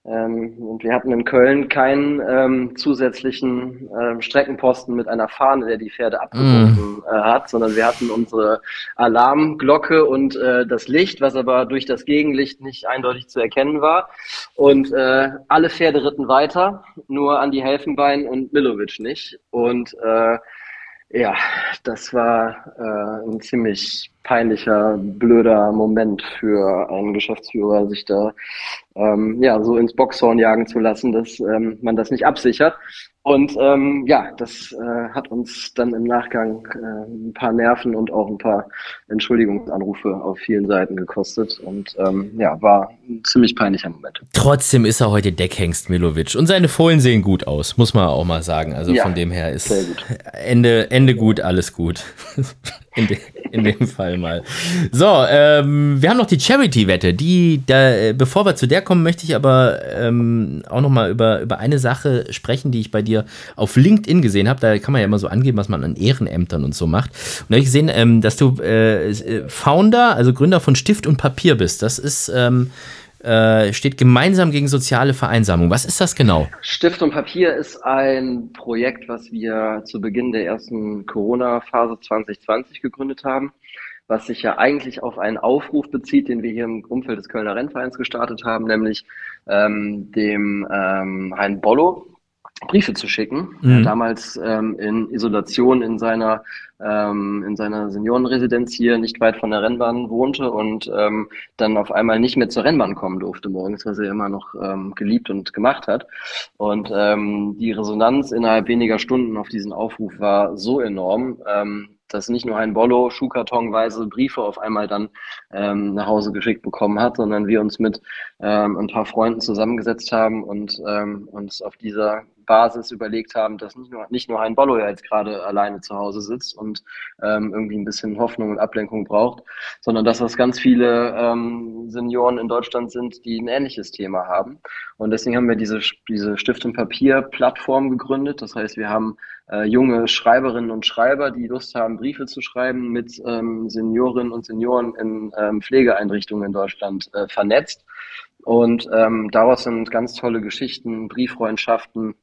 Ähm, und wir hatten in Köln keinen ähm, zusätzlichen ähm, Streckenposten mit einer Fahne, der die Pferde abgebunden mm. äh, hat, sondern wir hatten unsere Alarmglocke und äh, das Licht, was aber durch das Gegenlicht nicht eindeutig zu erkennen war. Und äh, alle Pferde ritten weiter, nur Andi Helfenbein und Milovic nicht. Und äh, ja, das war äh, ein ziemlich peinlicher, blöder Moment für einen Geschäftsführer, sich da ähm, ja so ins Boxhorn jagen zu lassen, dass ähm, man das nicht absichert. Und ähm, ja, das äh, hat uns dann im Nachgang äh, ein paar Nerven und auch ein paar Entschuldigungsanrufe auf vielen Seiten gekostet. Und ähm, ja, war ein ziemlich peinlicher Moment. Trotzdem ist er heute Deckhengst Milovic. Und seine Fohlen sehen gut aus, muss man auch mal sagen. Also ja, von dem her ist Ende, Ende gut, alles gut. [laughs] In, de, in dem Fall mal. So, ähm, wir haben noch die Charity-Wette. Die, da, bevor wir zu der kommen, möchte ich aber ähm, auch noch mal über, über eine Sache sprechen, die ich bei dir auf LinkedIn gesehen habe. Da kann man ja immer so angeben, was man an Ehrenämtern und so macht. Und da habe ich gesehen, ähm, dass du äh, Founder, also Gründer von Stift und Papier bist. Das ist ähm, äh, steht gemeinsam gegen soziale Vereinsamung. Was ist das genau? Stift und Papier ist ein Projekt, was wir zu Beginn der ersten Corona-Phase 2020 gegründet haben, was sich ja eigentlich auf einen Aufruf bezieht, den wir hier im Umfeld des Kölner Rennvereins gestartet haben, nämlich ähm, dem ähm, Hein Bollo, Briefe zu schicken. Mhm. damals ähm, in Isolation in seiner ähm, in seiner Seniorenresidenz hier nicht weit von der Rennbahn wohnte und ähm, dann auf einmal nicht mehr zur Rennbahn kommen durfte morgens, was er immer noch ähm, geliebt und gemacht hat. Und ähm, die Resonanz innerhalb weniger Stunden auf diesen Aufruf war so enorm, ähm, dass nicht nur ein Bollo schuhkartonweise Briefe auf einmal dann ähm, nach Hause geschickt bekommen hat, sondern wir uns mit ähm, ein paar Freunden zusammengesetzt haben und ähm, uns auf dieser Basis überlegt haben, dass nicht nur, nicht nur ein Bollo ja jetzt gerade alleine zu Hause sitzt und ähm, irgendwie ein bisschen Hoffnung und Ablenkung braucht, sondern dass das ganz viele ähm, Senioren in Deutschland sind, die ein ähnliches Thema haben. Und deswegen haben wir diese, diese Stift und Papier Plattform gegründet. Das heißt, wir haben äh, junge Schreiberinnen und Schreiber, die Lust haben, Briefe zu schreiben, mit ähm, Seniorinnen und Senioren in ähm, Pflegeeinrichtungen in Deutschland äh, vernetzt. Und ähm, daraus sind ganz tolle Geschichten, Brieffreundschaften,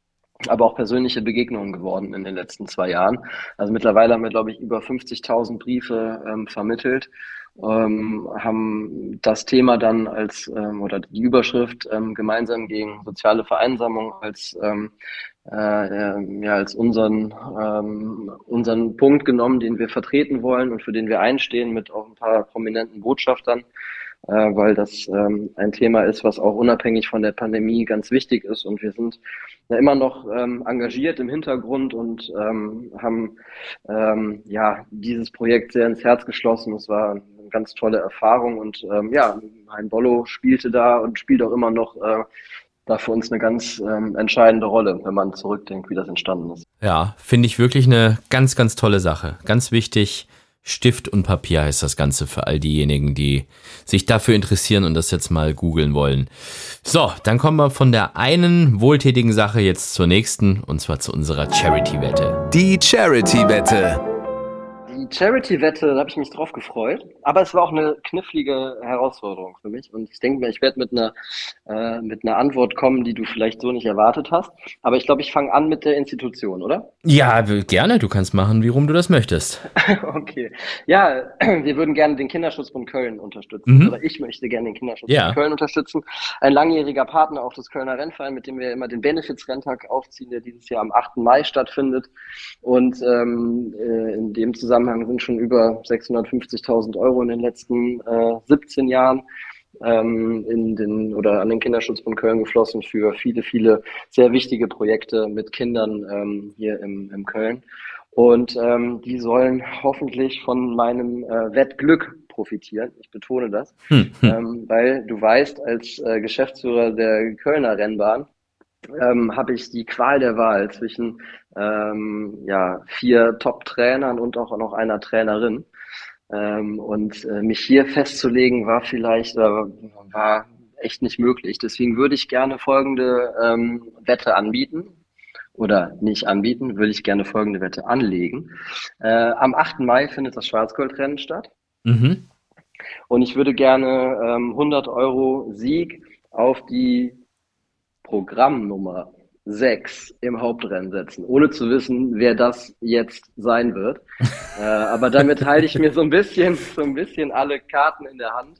aber auch persönliche Begegnungen geworden in den letzten zwei Jahren. Also mittlerweile haben wir, glaube ich, über 50.000 Briefe ähm, vermittelt, ähm, haben das Thema dann als ähm, oder die Überschrift ähm, gemeinsam gegen soziale Vereinsamung als ähm, äh, ja, als unseren, ähm, unseren Punkt genommen, den wir vertreten wollen und für den wir einstehen mit auch ein paar prominenten Botschaftern äh, weil das ähm, ein Thema ist, was auch unabhängig von der Pandemie ganz wichtig ist. Und wir sind ja immer noch ähm, engagiert im Hintergrund und ähm, haben ähm, ja dieses Projekt sehr ins Herz geschlossen. Es war eine ganz tolle Erfahrung und ähm, ja, Hein Bollo spielte da und spielt auch immer noch äh, da für uns eine ganz ähm, entscheidende Rolle, wenn man zurückdenkt, wie das entstanden ist. Ja, finde ich wirklich eine ganz, ganz tolle Sache. Ganz wichtig, Stift und Papier heißt das Ganze für all diejenigen, die sich dafür interessieren und das jetzt mal googeln wollen. So, dann kommen wir von der einen wohltätigen Sache jetzt zur nächsten und zwar zu unserer Charity-Wette. Die Charity-Wette. Die Charity-Wette, da habe ich mich drauf gefreut. Aber es war auch eine knifflige Herausforderung für mich. Und ich denke mir, ich werde mit einer, äh, mit einer Antwort kommen, die du vielleicht so nicht erwartet hast. Aber ich glaube, ich fange an mit der Institution, oder? Ja, gerne. Du kannst machen, wie rum du das möchtest. [laughs] okay. Ja, [clears throat] wir würden gerne den Kinderschutzbund Köln unterstützen. Mhm. Oder ich möchte gerne den Kinderschutzbund ja. Köln unterstützen. Ein langjähriger Partner auch des Kölner Rennvereins, mit dem wir immer den Benefits-Renntag aufziehen, der dieses Jahr am 8. Mai stattfindet. Und ähm, äh, in dem Zusammenhang sind schon über 650.000 Euro in den letzten äh, 17 Jahren ähm, in den oder an den Kinderschutzbund Köln geflossen für viele, viele sehr wichtige Projekte mit Kindern ähm, hier im, im Köln. Und ähm, die sollen hoffentlich von meinem äh, Wettglück profitieren. Ich betone das, hm, hm. Ähm, weil du weißt, als äh, Geschäftsführer der Kölner Rennbahn ähm, habe ich die Qual der Wahl zwischen ähm, ja, vier Top-Trainern und auch noch einer Trainerin. Ähm, und äh, mich hier festzulegen war vielleicht, äh, war echt nicht möglich. Deswegen würde ich gerne folgende ähm, Wette anbieten. Oder nicht anbieten, würde ich gerne folgende Wette anlegen. Äh, am 8. Mai findet das Schwarzgoldrennen statt. Mhm. Und ich würde gerne ähm, 100 Euro Sieg auf die Programmnummer 6 im Hauptrennen setzen, ohne zu wissen, wer das jetzt sein wird. [laughs] äh, aber damit halte ich mir so ein bisschen, so ein bisschen alle Karten in der Hand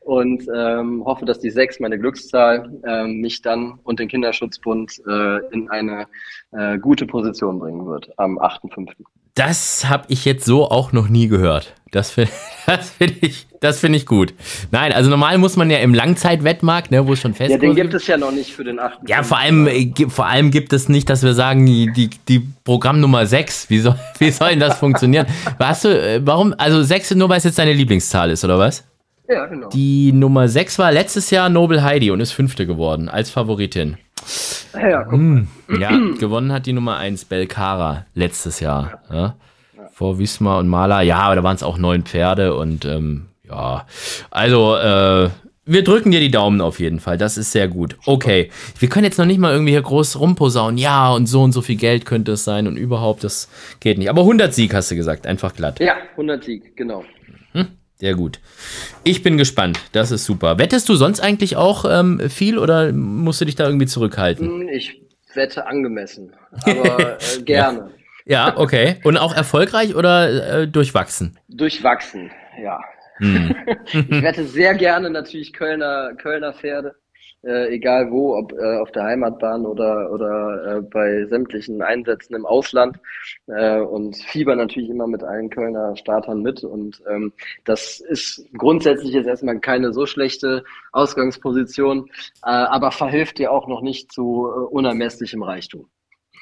und ähm, hoffe, dass die 6, meine Glückszahl, ähm, mich dann und den Kinderschutzbund äh, in eine äh, gute Position bringen wird am 8.5. Das habe ich jetzt so auch noch nie gehört. Das finde [laughs] find ich, das find ich gut. Nein, also normal muss man ja im Langzeitwettmarkt, ne, wo es schon fest Ja, den gibt es ja noch nicht für den 8. Ja, vor allem, äh, vor allem gibt es nicht, dass wir sagen, die, die, die Programmnummer 6. Wie soll, [laughs] wie soll denn das funktionieren? Hast du, äh, warum, also 6 nur, weil es jetzt deine Lieblingszahl ist, oder was? Ja, genau. Die Nummer 6 war letztes Jahr Nobel Heidi und ist Fünfte geworden, als Favoritin. Ja, hm, ja gewonnen hat die Nummer 1 Belcara letztes Jahr. Ja. Ja. Vor Wismar und Maler. Ja, aber da waren es auch neun Pferde und ähm, ja. Also, äh, wir drücken dir die Daumen auf jeden Fall. Das ist sehr gut. Okay. Wir können jetzt noch nicht mal irgendwie hier groß rumposaunen. Ja, und so und so viel Geld könnte es sein und überhaupt, das geht nicht. Aber 100 Sieg hast du gesagt, einfach glatt. Ja, 100 Sieg, genau. Sehr gut. Ich bin gespannt. Das ist super. Wettest du sonst eigentlich auch ähm, viel oder musst du dich da irgendwie zurückhalten? Hm, ich wette angemessen, [laughs] aber äh, gerne. Ja. ja. okay. Und auch erfolgreich oder äh, durchwachsen? Durchwachsen, ja. Hm. [laughs] ich wette sehr gerne natürlich Kölner, Kölner Pferde äh, egal wo, ob äh, auf der Heimatbahn oder, oder äh, bei sämtlichen Einsätzen im Ausland äh, und fieber natürlich immer mit allen Kölner Startern mit und ähm, das ist grundsätzlich jetzt erstmal keine so schlechte Ausgangsposition, äh, aber verhilft dir auch noch nicht zu äh, unermesslichem Reichtum.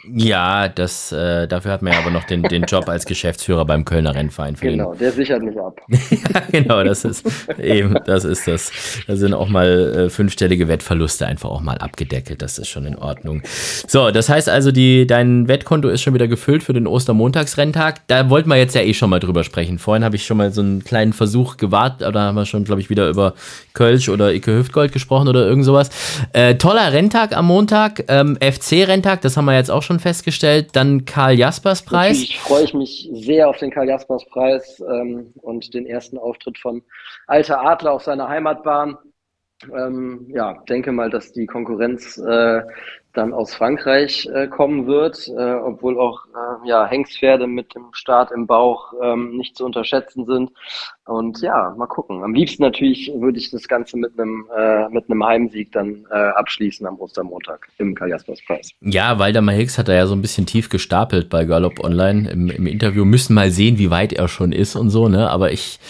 Ja, das, äh, dafür hat man ja aber noch den, den Job als Geschäftsführer beim Kölner Rennverein. genau, der sichert mich ab. [laughs] ja, genau, das ist eben, das ist das. Da sind auch mal äh, fünfstellige Wettverluste einfach auch mal abgedeckelt. Das ist schon in Ordnung. So, das heißt also, die, dein Wettkonto ist schon wieder gefüllt für den Ostermontagsrenntag. Da wollten wir jetzt ja eh schon mal drüber sprechen. Vorhin habe ich schon mal so einen kleinen Versuch gewartet, oder haben wir schon, glaube ich, wieder über Kölsch oder Icke Hüftgold gesprochen oder irgend sowas. Äh, toller Renntag am Montag, ähm, FC-Renntag, das haben wir jetzt auch schon schon festgestellt. Dann Karl Jaspers Preis. Natürlich freue ich mich sehr auf den Karl Jaspers Preis ähm, und den ersten Auftritt von Alter Adler auf seiner Heimatbahn. Ähm, ja, denke mal, dass die Konkurrenz äh, dann aus Frankreich äh, kommen wird, äh, obwohl auch äh, ja, Hengstpferde mit dem Start im Bauch ähm, nicht zu unterschätzen sind. Und ja, mal gucken. Am liebsten natürlich würde ich das Ganze mit einem äh, mit einem Heimsieg dann äh, abschließen am Ostermontag im Karl Jaspers Preis. Ja, Waldemar Hicks hat da ja so ein bisschen tief gestapelt bei Gallop Online im, im Interview. Müssen mal sehen, wie weit er schon ist und so, ne? Aber ich,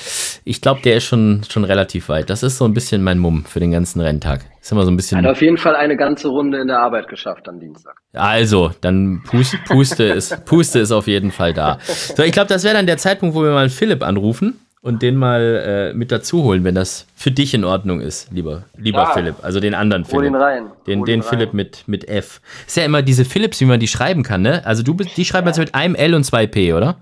ich glaube, der ist schon, schon relativ weit. Das ist so ein bisschen mein Mumm für den ganzen Renntag. Ist immer so ein bisschen. Hat auf jeden Fall eine ganze Runde in der Arbeit geschafft am Dienstag. Also, dann Puste, Puste, ist, Puste ist auf jeden Fall da. So, ich glaube, das wäre dann der Zeitpunkt, wo wir mal Philipp anrufen und den mal äh, mit dazu holen, wenn das für dich in Ordnung ist, lieber, lieber ja. Philipp. Also den anderen Philipp. Den rein. Den, den, Philipp mit, mit F. Ist ja immer diese Philips, wie man die schreiben kann, ne? Also du die schreiben jetzt mit einem L und zwei P, oder?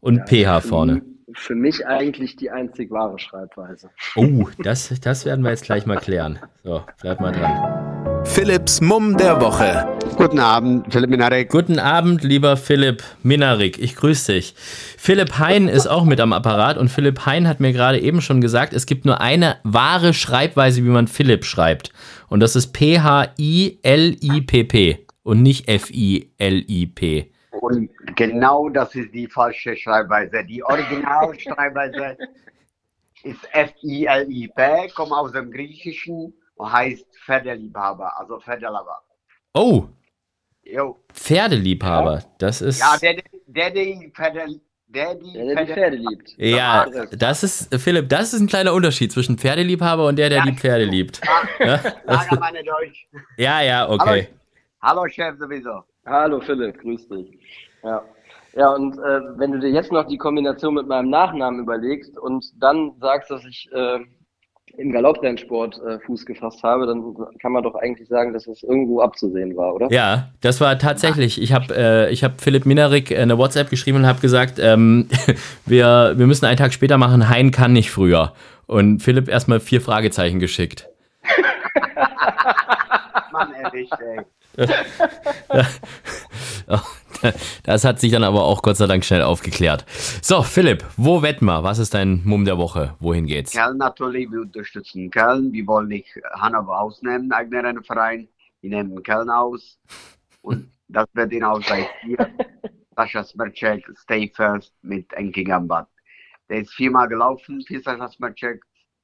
Und ja, PH vorne für mich eigentlich die einzig wahre Schreibweise. Oh, das, das werden wir jetzt gleich mal klären. So, bleib mal dran. Philipps Mumm der Woche. Guten Abend, Philipp Minarik. Guten Abend, lieber Philipp Minarik. Ich grüße dich. Philipp Hein ist auch mit am Apparat und Philipp Hein hat mir gerade eben schon gesagt, es gibt nur eine wahre Schreibweise, wie man Philipp schreibt. Und das ist P-H-I-L-I-P-P und nicht F-I-L-I-P. Und genau das ist die falsche Schreibweise. Die Originalschreibweise [laughs] ist F-I-L-I-P, kommt aus dem Griechischen heißt Pferdeliebhaber, also Pferdeliebhaber. Oh! Jo. Pferdeliebhaber, ja. das ist. Ja, der, der, die Pferde, der, die, der, der die Pferde liebt. Ja, das ist, Philipp, das ist ein kleiner Unterschied zwischen Pferdeliebhaber und der, der ja, die Pferde liebt. [laughs] Ja, ja? meine Deutsch. Ja, ja, okay. Hallo, Hallo Chef sowieso. Hallo Philipp, grüß dich. Ja. Ja, und äh, wenn du dir jetzt noch die Kombination mit meinem Nachnamen überlegst und dann sagst, dass ich äh, im Galopprennsport äh, Fuß gefasst habe, dann kann man doch eigentlich sagen, dass es irgendwo abzusehen war, oder? Ja, das war tatsächlich. Ich habe äh, hab Philipp Minarik eine WhatsApp geschrieben und habe gesagt, ähm, [laughs] wir, wir müssen einen Tag später machen, Hein kann nicht früher. Und Philipp erstmal vier Fragezeichen geschickt. Mann, ehrlich, ey. [laughs] [laughs] [laughs] Das hat sich dann aber auch Gott sei Dank schnell aufgeklärt. So, Philipp, wo wetten wir? Was ist dein Mumm der Woche? Wohin geht's? Köln natürlich, wir unterstützen Köln. Wir wollen nicht Hannover ausnehmen, eigener Rennverein. Wir nehmen Köln aus. Und das wird ihn auch bei vier. Sascha Smercek, Stay First mit Enki Gambat. Der ist viermal gelaufen für Sascha Smercek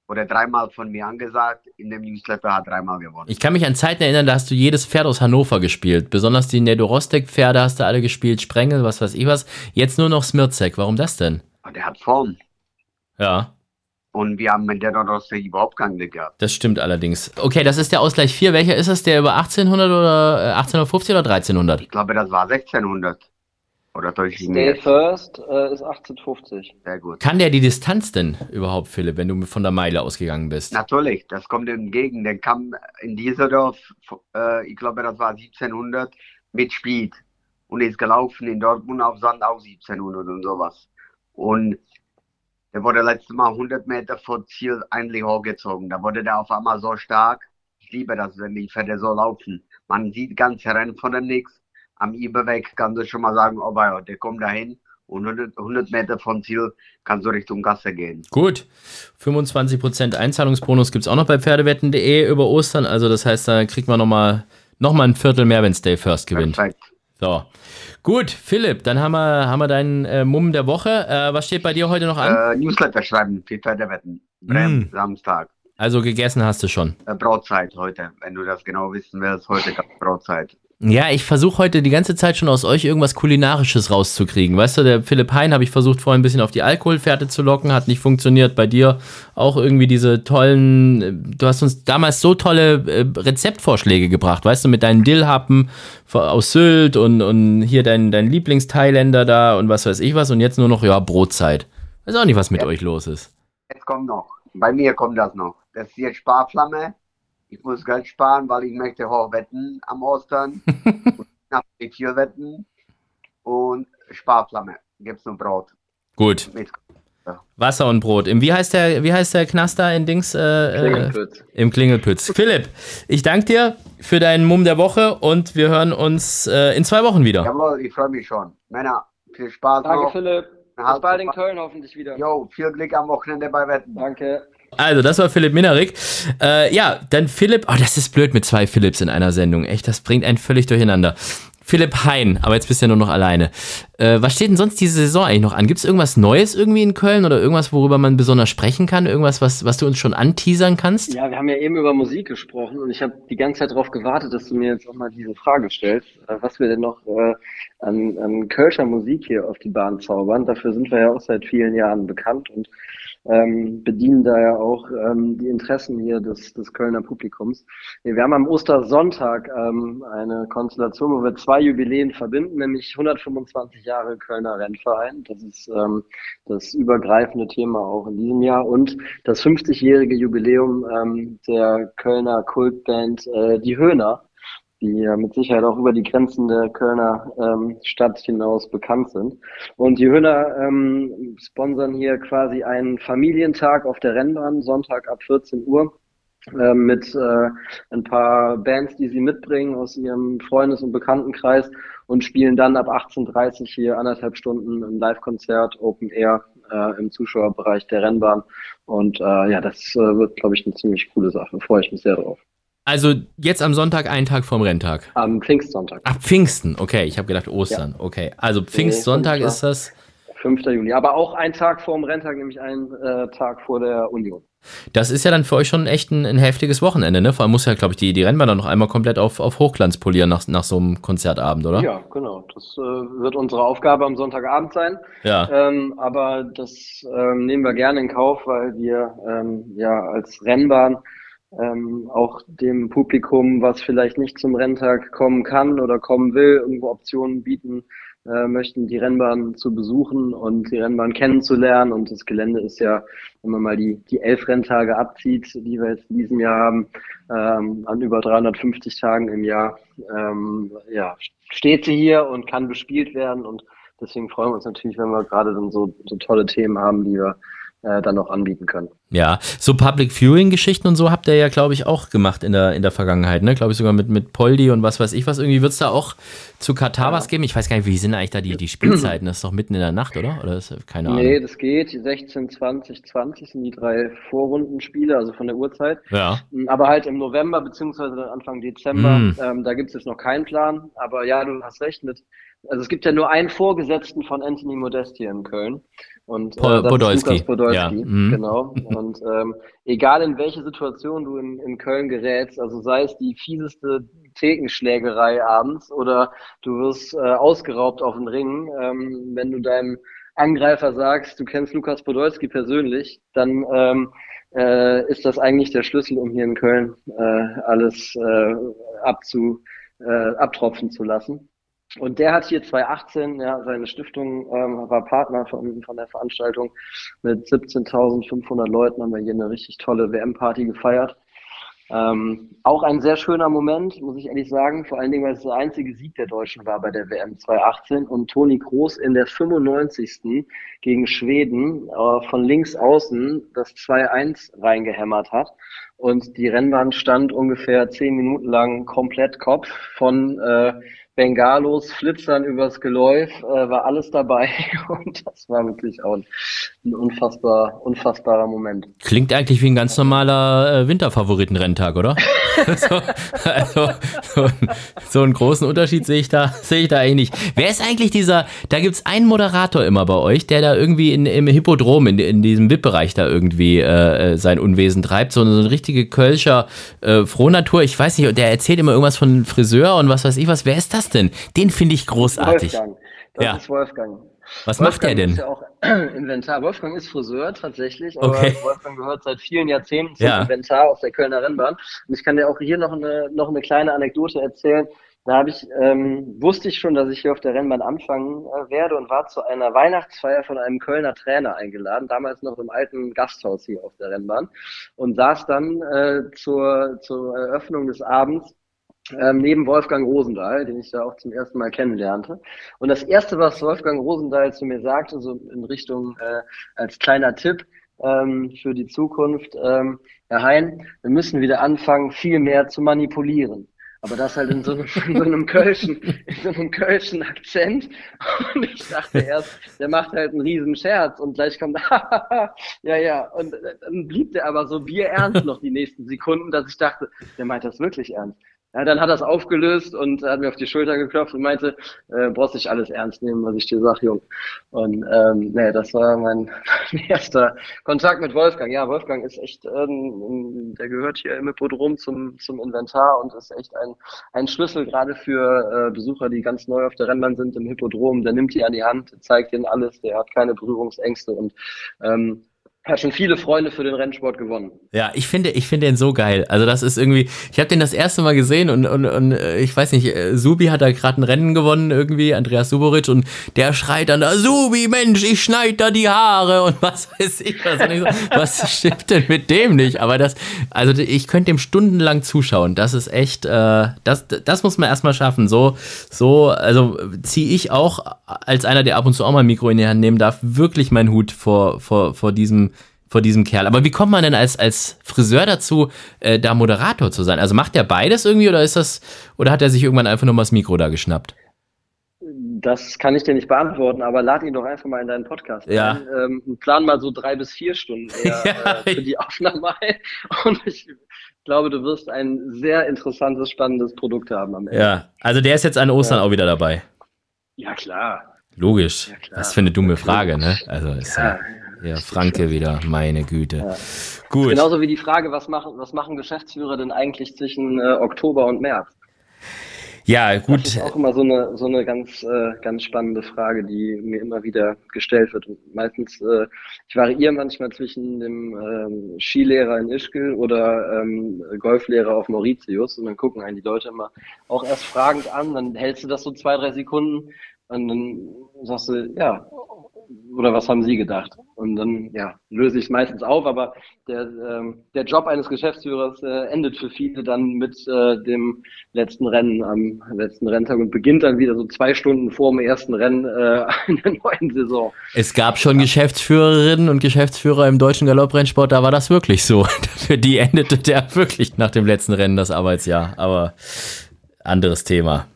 oder dreimal von mir angesagt. In dem Newsletter hat dreimal gewonnen. Ich kann mich an Zeiten erinnern, da hast du jedes Pferd aus Hannover gespielt. Besonders die Nedorostek-Pferde hast du alle gespielt, Sprengel, was weiß ich was. Jetzt nur noch Smirzek. Warum das denn? Der hat Form. Ja. Und wir haben mit der Nedorostek überhaupt keinen Glück gehabt. Das stimmt allerdings. Okay, das ist der Ausgleich 4. Welcher ist das? Der über 1800 oder äh, 1850 oder 1300? Ich glaube, das war 1600. Oder deutlich Stay mehr. First äh, ist 1850. Sehr gut. Kann der die Distanz denn überhaupt, Philipp, wenn du von der Meile ausgegangen bist? Natürlich, das kommt ihm entgegen. Der kam in Dieserdorf, äh, ich glaube, das war 1700, mit Speed. Und ist gelaufen in Dortmund auf Sand auch 1700 und sowas. Und der wurde letztes Mal 100 Meter vor Ziel eigentlich hochgezogen. Da wurde der auf einmal so stark. Ich liebe das, wenn die Pferde so laufen. Man sieht ganze Rennen von dem nix. Am Überweg kannst du schon mal sagen, oh ja, der kommt dahin. Und 100, 100 Meter von Ziel kannst du Richtung Gasse gehen. Gut. 25% Einzahlungsbonus gibt es auch noch bei Pferdewetten.de über Ostern. Also das heißt, da kriegt man nochmal noch mal ein Viertel mehr, wenn Stay First gewinnt. Perfekt. So. Gut, Philipp, dann haben wir, haben wir deinen äh, Mumm der Woche. Äh, was steht bei dir heute noch an? Äh, Newsletter schreiben für Pferdewetten. Bremen, Mm. Samstag. Also gegessen hast du schon. Äh, Brotzeit heute, wenn du das genau wissen willst. Heute gab es Brotzeit. Ja, ich versuche heute die ganze Zeit schon aus euch irgendwas Kulinarisches rauszukriegen. Weißt du, der Philipp Hein habe ich versucht vorhin ein bisschen auf die Alkoholfährte zu locken, hat nicht funktioniert. Bei dir auch irgendwie diese tollen, äh, du hast uns damals so tolle äh, Rezeptvorschläge gebracht, weißt du, mit deinen Dillhappen aus Sylt und, und hier dein, dein Lieblingstailänder da und was weiß ich was und jetzt nur noch, ja, Brotzeit. Weiß auch nicht, was mit Ja. euch los ist. Jetzt kommt noch. Bei mir kommt das noch. Das ist jetzt Sparflamme. Ich muss Geld sparen, weil ich möchte hoch wetten am Ostern. [laughs] und nach viel wetten. Und Sparflamme. Gibt's nur Brot Gut, mit. Wasser und Brot. Im, wie, heißt der, wie heißt der Knast da in Dings? Äh, äh, Klingelpütz. Im Klingelpütz. Philipp, ich danke dir für deinen Mumm der Woche und wir hören uns äh, in zwei Wochen wieder. Jawohl, ich freue mich schon. Männer, viel Spaß Danke, noch. Philipp. Bis bald in. Köln hoffentlich wieder. Jo, viel Glück am Wochenende bei Wetten. Danke. Also, das war Philipp Minarik. Äh, ja, dann Philipp. Oh, das ist blöd mit zwei Philipps in einer Sendung. Echt, das bringt einen völlig durcheinander. Philipp Hein, aber jetzt bist du ja nur noch alleine. Äh, was steht denn sonst diese Saison eigentlich noch an? Gibt es irgendwas Neues irgendwie in Köln oder irgendwas, worüber man besonders sprechen kann? Irgendwas, was, was du uns schon anteasern kannst? Ja, wir haben ja eben über Musik gesprochen und ich habe die ganze Zeit darauf gewartet, dass du mir jetzt auch mal diese Frage stellst, äh, was wir denn noch äh, an, an Kölscher Musik hier auf die Bahn zaubern. Dafür sind wir ja auch seit vielen Jahren bekannt und ähm, bedienen da ja auch ähm, die Interessen hier des, des Kölner Publikums. Wir haben am Ostersonntag ähm, eine Konstellation, wo wir zwei Jubiläen verbinden, nämlich 125 Jahre Kölner Rennverein. Das ist ähm, das übergreifende Thema auch in diesem Jahr und das 50-jährige Jubiläum ähm, der Kölner Kultband äh, Die Höhner, die ja mit Sicherheit auch über die Grenzen der Kölner ähm, Stadt hinaus bekannt sind. Und die Höhner ähm, sponsern hier quasi einen Familientag auf der Rennbahn, Sonntag ab 14 Uhr äh, mit äh, ein paar Bands, die sie mitbringen aus ihrem Freundes- und Bekanntenkreis und spielen dann ab 18.30 hier anderthalb Stunden ein Live-Konzert, Open Air äh, im Zuschauerbereich der Rennbahn. Und äh, ja, das äh, wird, glaube ich, eine ziemlich coole Sache. Freue ich mich sehr drauf. Also jetzt am Sonntag, einen Tag vorm Renntag. Am Pfingstsonntag, Ach, Pfingsten. Okay, ich habe gedacht Ostern. Okay, also Pfingstsonntag Nee, ist das. 5. Juni. Aber auch ein Tag vor dem Renntag, nämlich ein äh, Tag vor der Union. Das ist ja dann für euch schon echt ein, ein heftiges Wochenende, ne? Vor allem muss ja, glaube ich, die, die Rennbahn dann noch einmal komplett auf, auf Hochglanz polieren nach, nach so einem Konzertabend, oder? Ja, genau. Das äh, wird unsere Aufgabe am Sonntagabend sein. Ja. Ähm, aber das ähm, nehmen wir gerne in Kauf, weil wir ähm, ja als Rennbahn ähm, auch dem Publikum, was vielleicht nicht zum Renntag kommen kann oder kommen will, irgendwo Optionen bieten äh, möchten, die Rennbahn zu besuchen und die Rennbahn kennenzulernen. Und das Gelände ist ja, wenn man mal die, die elf Renntage abzieht, die wir jetzt in diesem Jahr haben, ähm, an über 350 Tagen im Jahr, ähm, ja, steht sie hier und kann bespielt werden. Und deswegen freuen wir uns natürlich, wenn wir gerade dann so, so tolle Themen haben, die wir äh, dann noch anbieten können. Ja, so Public Viewing-Geschichten und so habt ihr ja, glaube ich, auch gemacht in der, in der Vergangenheit, ne? Glaube ich sogar mit, mit Poldi und was weiß ich was. Irgendwie wird es da auch zu Katar ja. was geben? Ich weiß gar nicht, wie sind eigentlich da die, die Spielzeiten? Das ist doch mitten in der Nacht, oder? Oder ist keine Ahnung? Nee, das geht. 16, 20, 20 sind die drei Vorrundenspiele, also von der Uhrzeit. Ja. Aber halt im November beziehungsweise Anfang Dezember, mm. ähm, da gibt es jetzt noch keinen Plan. Aber ja, du hast recht mit also es gibt ja nur einen Vorgesetzten von Anthony Modesti in Köln. Und äh, das Podolski. ist Lukas Podolski, ja. mhm. [laughs] genau. Und ähm, egal in welche Situation du in, in Köln gerätst, also sei es die fieseste Thekenschlägerei abends oder du wirst äh, ausgeraubt auf den Ring, ähm, wenn du deinem Angreifer sagst, du kennst Lukas Podolski persönlich, dann ähm, äh, ist das eigentlich der Schlüssel, um hier in Köln äh, alles äh, abzu, äh, abtropfen zu lassen. Und der hat hier 2018, ja, seine Stiftung ähm, war Partner von, von der Veranstaltung. Mit 17.500 Leuten haben wir hier eine richtig tolle WM-Party gefeiert. Ähm, auch ein sehr schöner Moment, muss ich ehrlich sagen, vor allen Dingen, weil es der einzige Sieg der Deutschen war bei der WM 2018 und Toni Groß in der 95. gegen Schweden äh, von links außen das 2-1 reingehämmert hat. Und die Rennbahn stand ungefähr zehn Minuten lang komplett Kopf von äh, Bengalos, Flitzern übers Geläuf, äh, war alles dabei [laughs] und das war wirklich auch ein unfassbar, unfassbarer Moment. Klingt eigentlich wie ein ganz normaler äh, Winterfavoritenrenntag, oder? [laughs] so, also, so, so, einen großen Unterschied sehe ich da, sehe ich da eigentlich nicht. Wer ist eigentlich dieser, da gibt's einen Moderator immer bei euch, der da irgendwie in, im Hippodrom, in, in diesem VIP-Bereich da irgendwie äh, sein Unwesen treibt, so, so eine richtige Kölscher äh, Frohnatur, ich weiß nicht, der erzählt immer irgendwas von Friseur und was weiß ich was, wer ist das denn? Den finde ich großartig. Wolfgang. Das ja. ist Wolfgang. Was Wolfgang macht der denn? Ist ja auch [clears throat] Inventar. Wolfgang ist Friseur tatsächlich, aber Okay. Wolfgang gehört seit vielen Jahrzehnten zum Ja. Inventar auf der Kölner Rennbahn. Und ich kann dir auch hier noch eine, noch eine kleine Anekdote erzählen. Da habe ich, ähm, wusste ich schon, dass ich hier auf der Rennbahn anfangen äh, werde und war zu einer Weihnachtsfeier von einem Kölner Trainer eingeladen, damals noch im alten Gasthaus hier auf der Rennbahn und saß dann äh, zur, zur Eröffnung des Abends ähm, neben Wolfgang Rosendahl, den ich da auch zum ersten Mal kennenlernte. Und das Erste, was Wolfgang Rosendahl zu mir sagte, so in Richtung äh, als kleiner Tipp ähm, für die Zukunft, ähm, Herr Hein, wir müssen wieder anfangen, viel mehr zu manipulieren. Aber das halt in so einem, in so einem Kölschen, in so einem Kölschen Akzent. Und ich dachte erst, der macht halt einen riesen Scherz und gleich kommt, [laughs] ja, ja. Und äh, dann blieb der aber so bierernst noch die nächsten Sekunden, dass ich dachte, der meint das wirklich ernst. Ja, dann hat er es aufgelöst und hat mir auf die Schulter geklopft und meinte, äh, brauchst nicht alles ernst nehmen, was ich dir sag, Jung. Und ähm, nee, das war mein [laughs] erster Kontakt mit Wolfgang. Ja, Wolfgang ist echt, ähm, der gehört hier im Hippodrom zum, zum Inventar und ist echt ein, ein Schlüssel gerade für äh, Besucher, die ganz neu auf der Rennbahn sind im Hippodrom. Der nimmt die an die Hand, zeigt ihnen alles, der hat keine Berührungsängste und ähm, hat schon viele Freunde für den Rennsport gewonnen. Ja, ich finde, ich finde den so geil. Also das ist irgendwie, ich habe den das erste Mal gesehen und, und, und äh, ich weiß nicht, äh, Subi hat da gerade ein Rennen gewonnen irgendwie, Andreas Suboric und der schreit dann da, Subi, Mensch, ich schneid da die Haare und [laughs] was weiß ich was. Ich so, was stimmt denn mit dem nicht? Aber das, also ich könnte dem stundenlang zuschauen. Das ist echt, äh, das, das muss man erstmal schaffen. So, so, also ziehe ich auch als einer, der ab und zu auch mal ein Mikro in die Hand nehmen darf, wirklich meinen Hut vor, vor, vor diesem vor diesem Kerl. Aber wie kommt man denn als, als Friseur dazu, äh, da Moderator zu sein? Also macht er beides irgendwie oder ist das, oder hat er sich irgendwann einfach nur mal das Mikro da geschnappt? Das kann ich dir nicht beantworten, aber lad ihn doch einfach mal in deinen Podcast Ja. ein. Ähm, plan mal so drei bis vier Stunden eher, [laughs] Ja. äh, für die Aufnahme ein. [laughs] Und ich glaube, du wirst ein sehr interessantes, spannendes Produkt haben am Ende. Ja, also der ist jetzt an Ostern Ja. auch wieder dabei. Ja, klar. Logisch. Ja, klar. Was für eine dumme Frage, ne? Also ist ja, Ja. Franke wieder, meine Güte. Ja. Gut. Genauso wie die Frage, was machen, was machen Geschäftsführer denn eigentlich zwischen äh, Oktober und März? Ja, gut. Das ist auch immer so eine, so eine ganz, äh, ganz spannende Frage, die mir immer wieder gestellt wird. Und meistens, äh, ich variiere manchmal zwischen dem ähm, Skilehrer in Ischgl oder ähm, Golflehrer auf Mauritius und dann gucken einen die Leute immer auch erst fragend an, dann hältst du das so zwei, drei Sekunden und dann sagst du, ja, oder was haben Sie gedacht? Und dann ja, löse ich es meistens auf, aber der, ähm, der Job eines Geschäftsführers äh, endet für viele dann mit äh, dem letzten Rennen am letzten Renntag und beginnt dann wieder so zwei Stunden vor dem ersten Rennen äh, [laughs] in der neuen Saison. Es gab schon Geschäftsführerinnen und Geschäftsführer im deutschen Galopprennsport, da war das wirklich so. [laughs] Für die endete der wirklich nach dem letzten Rennen das Arbeitsjahr, aber anderes Thema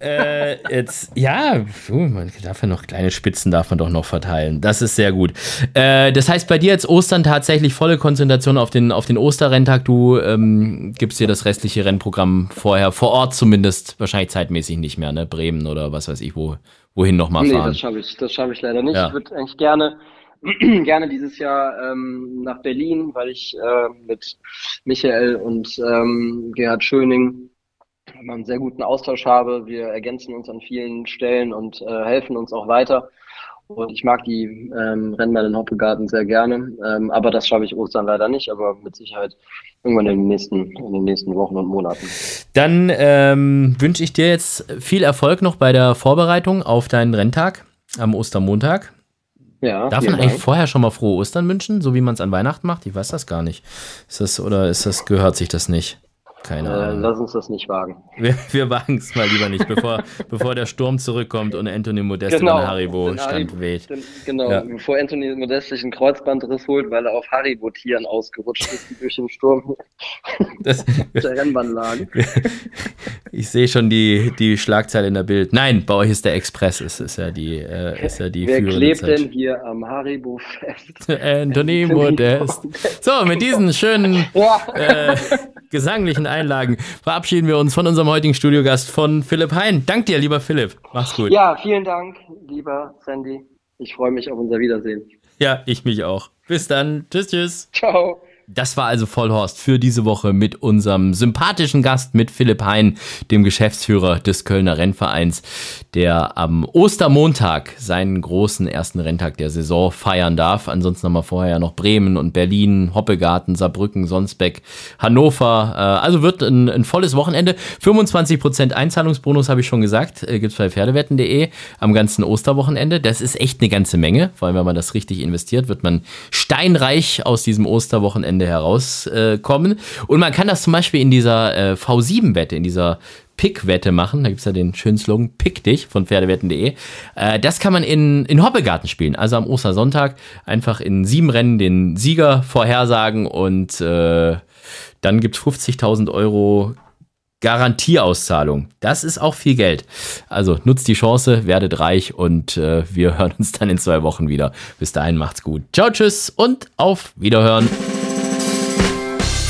äh, jetzt, ja, man darf ja noch kleine Spitzen darf man doch noch verteilen. Das ist sehr gut. Äh, das heißt, bei dir jetzt Ostern tatsächlich volle Konzentration auf den, auf den Osterrenntag. Du ähm, gibst dir das restliche Rennprogramm vorher, vor Ort zumindest, wahrscheinlich zeitmäßig nicht mehr, ne? Bremen oder was weiß ich, wo, wohin nochmal fahren. Nee, das schaffe ich, das schaffe ich leider nicht. Ja. Ich würde eigentlich gerne [clears throat] gerne dieses Jahr ähm, nach Berlin, weil ich äh, mit Michael und ähm, Gerhard Schöning einen sehr guten Austausch habe. Wir ergänzen uns an vielen Stellen und äh, helfen uns auch weiter. Und ich mag die ähm, Rennen bei den Hoppegarten sehr gerne. Ähm, aber das schaffe ich Ostern leider nicht, aber mit Sicherheit irgendwann in den nächsten, in den nächsten Wochen und Monaten. Dann ähm, wünsche ich dir jetzt viel Erfolg noch bei der Vorbereitung auf deinen Renntag am Ostermontag. Ja, Darf man eigentlich Dank. vorher schon mal frohe Ostern wünschen, so wie man es an Weihnachten macht? Ich weiß das gar nicht. Ist das oder ist das gehört sich das nicht? Keine äh, Ahnung. Lass uns das nicht wagen. Wir, wir wagen es mal lieber nicht, bevor, [laughs] bevor der Sturm zurückkommt und Anthony Modeste genau, den Haribo stand weht. Genau, ja. bevor Anthony Modeste sich einen Kreuzbandriss holt, weil er auf Haribo-Tieren ausgerutscht ist, die durch den Sturm [laughs] das, [laughs] der Rennbahn lagen. Ich sehe schon die, die Schlagzeile in der Bild. Nein, bei euch ist der Express, ist, ist ja die, äh, ist ja die Wer klebt Zeit. denn hier am Haribo fest? Anthony Modeste. So, mit diesen schönen ja. äh, gesanglichen Einlagen verabschieden wir uns von unserem heutigen Studiogast von Philipp Hein. Dank dir, lieber Philipp. Mach's gut. Ja, vielen Dank, lieber Sandy. Ich freue mich auf unser Wiedersehen. Ja, ich mich auch. Bis dann. Tschüss, tschüss. Ciao. Das war also Vollhorst für diese Woche mit unserem sympathischen Gast, mit Philipp Hein, dem Geschäftsführer des Kölner Rennvereins, der am Ostermontag seinen großen ersten Renntag der Saison feiern darf. Ansonsten haben wir vorher noch Bremen und Berlin, Hoppegarten, Saarbrücken, Sonsbeck, Hannover. Äh, also wird ein, ein volles Wochenende. 25% Einzahlungsbonus habe ich schon gesagt, äh, gibt's bei Pferdewetten.de am ganzen Osterwochenende. Das ist echt eine ganze Menge, vor allem wenn man das richtig investiert, wird man steinreich aus diesem Osterwochenende Ende herauskommen. Und man kann das zum Beispiel in dieser äh, V7-Wette, in dieser Pick-Wette machen. Da gibt es ja den schönen Slogan Pick dich von Pferdewetten.de. Äh, das kann man in, in Hoppegarten spielen. Also am Ostersonntag einfach in sieben Rennen den Sieger vorhersagen und äh, dann gibt es 50.000 Euro Garantieauszahlung. Das ist auch viel Geld. Also nutzt die Chance, werdet reich und äh, wir hören uns dann in zwei Wochen wieder. Bis dahin macht's gut. Ciao, tschüss und auf Wiederhören.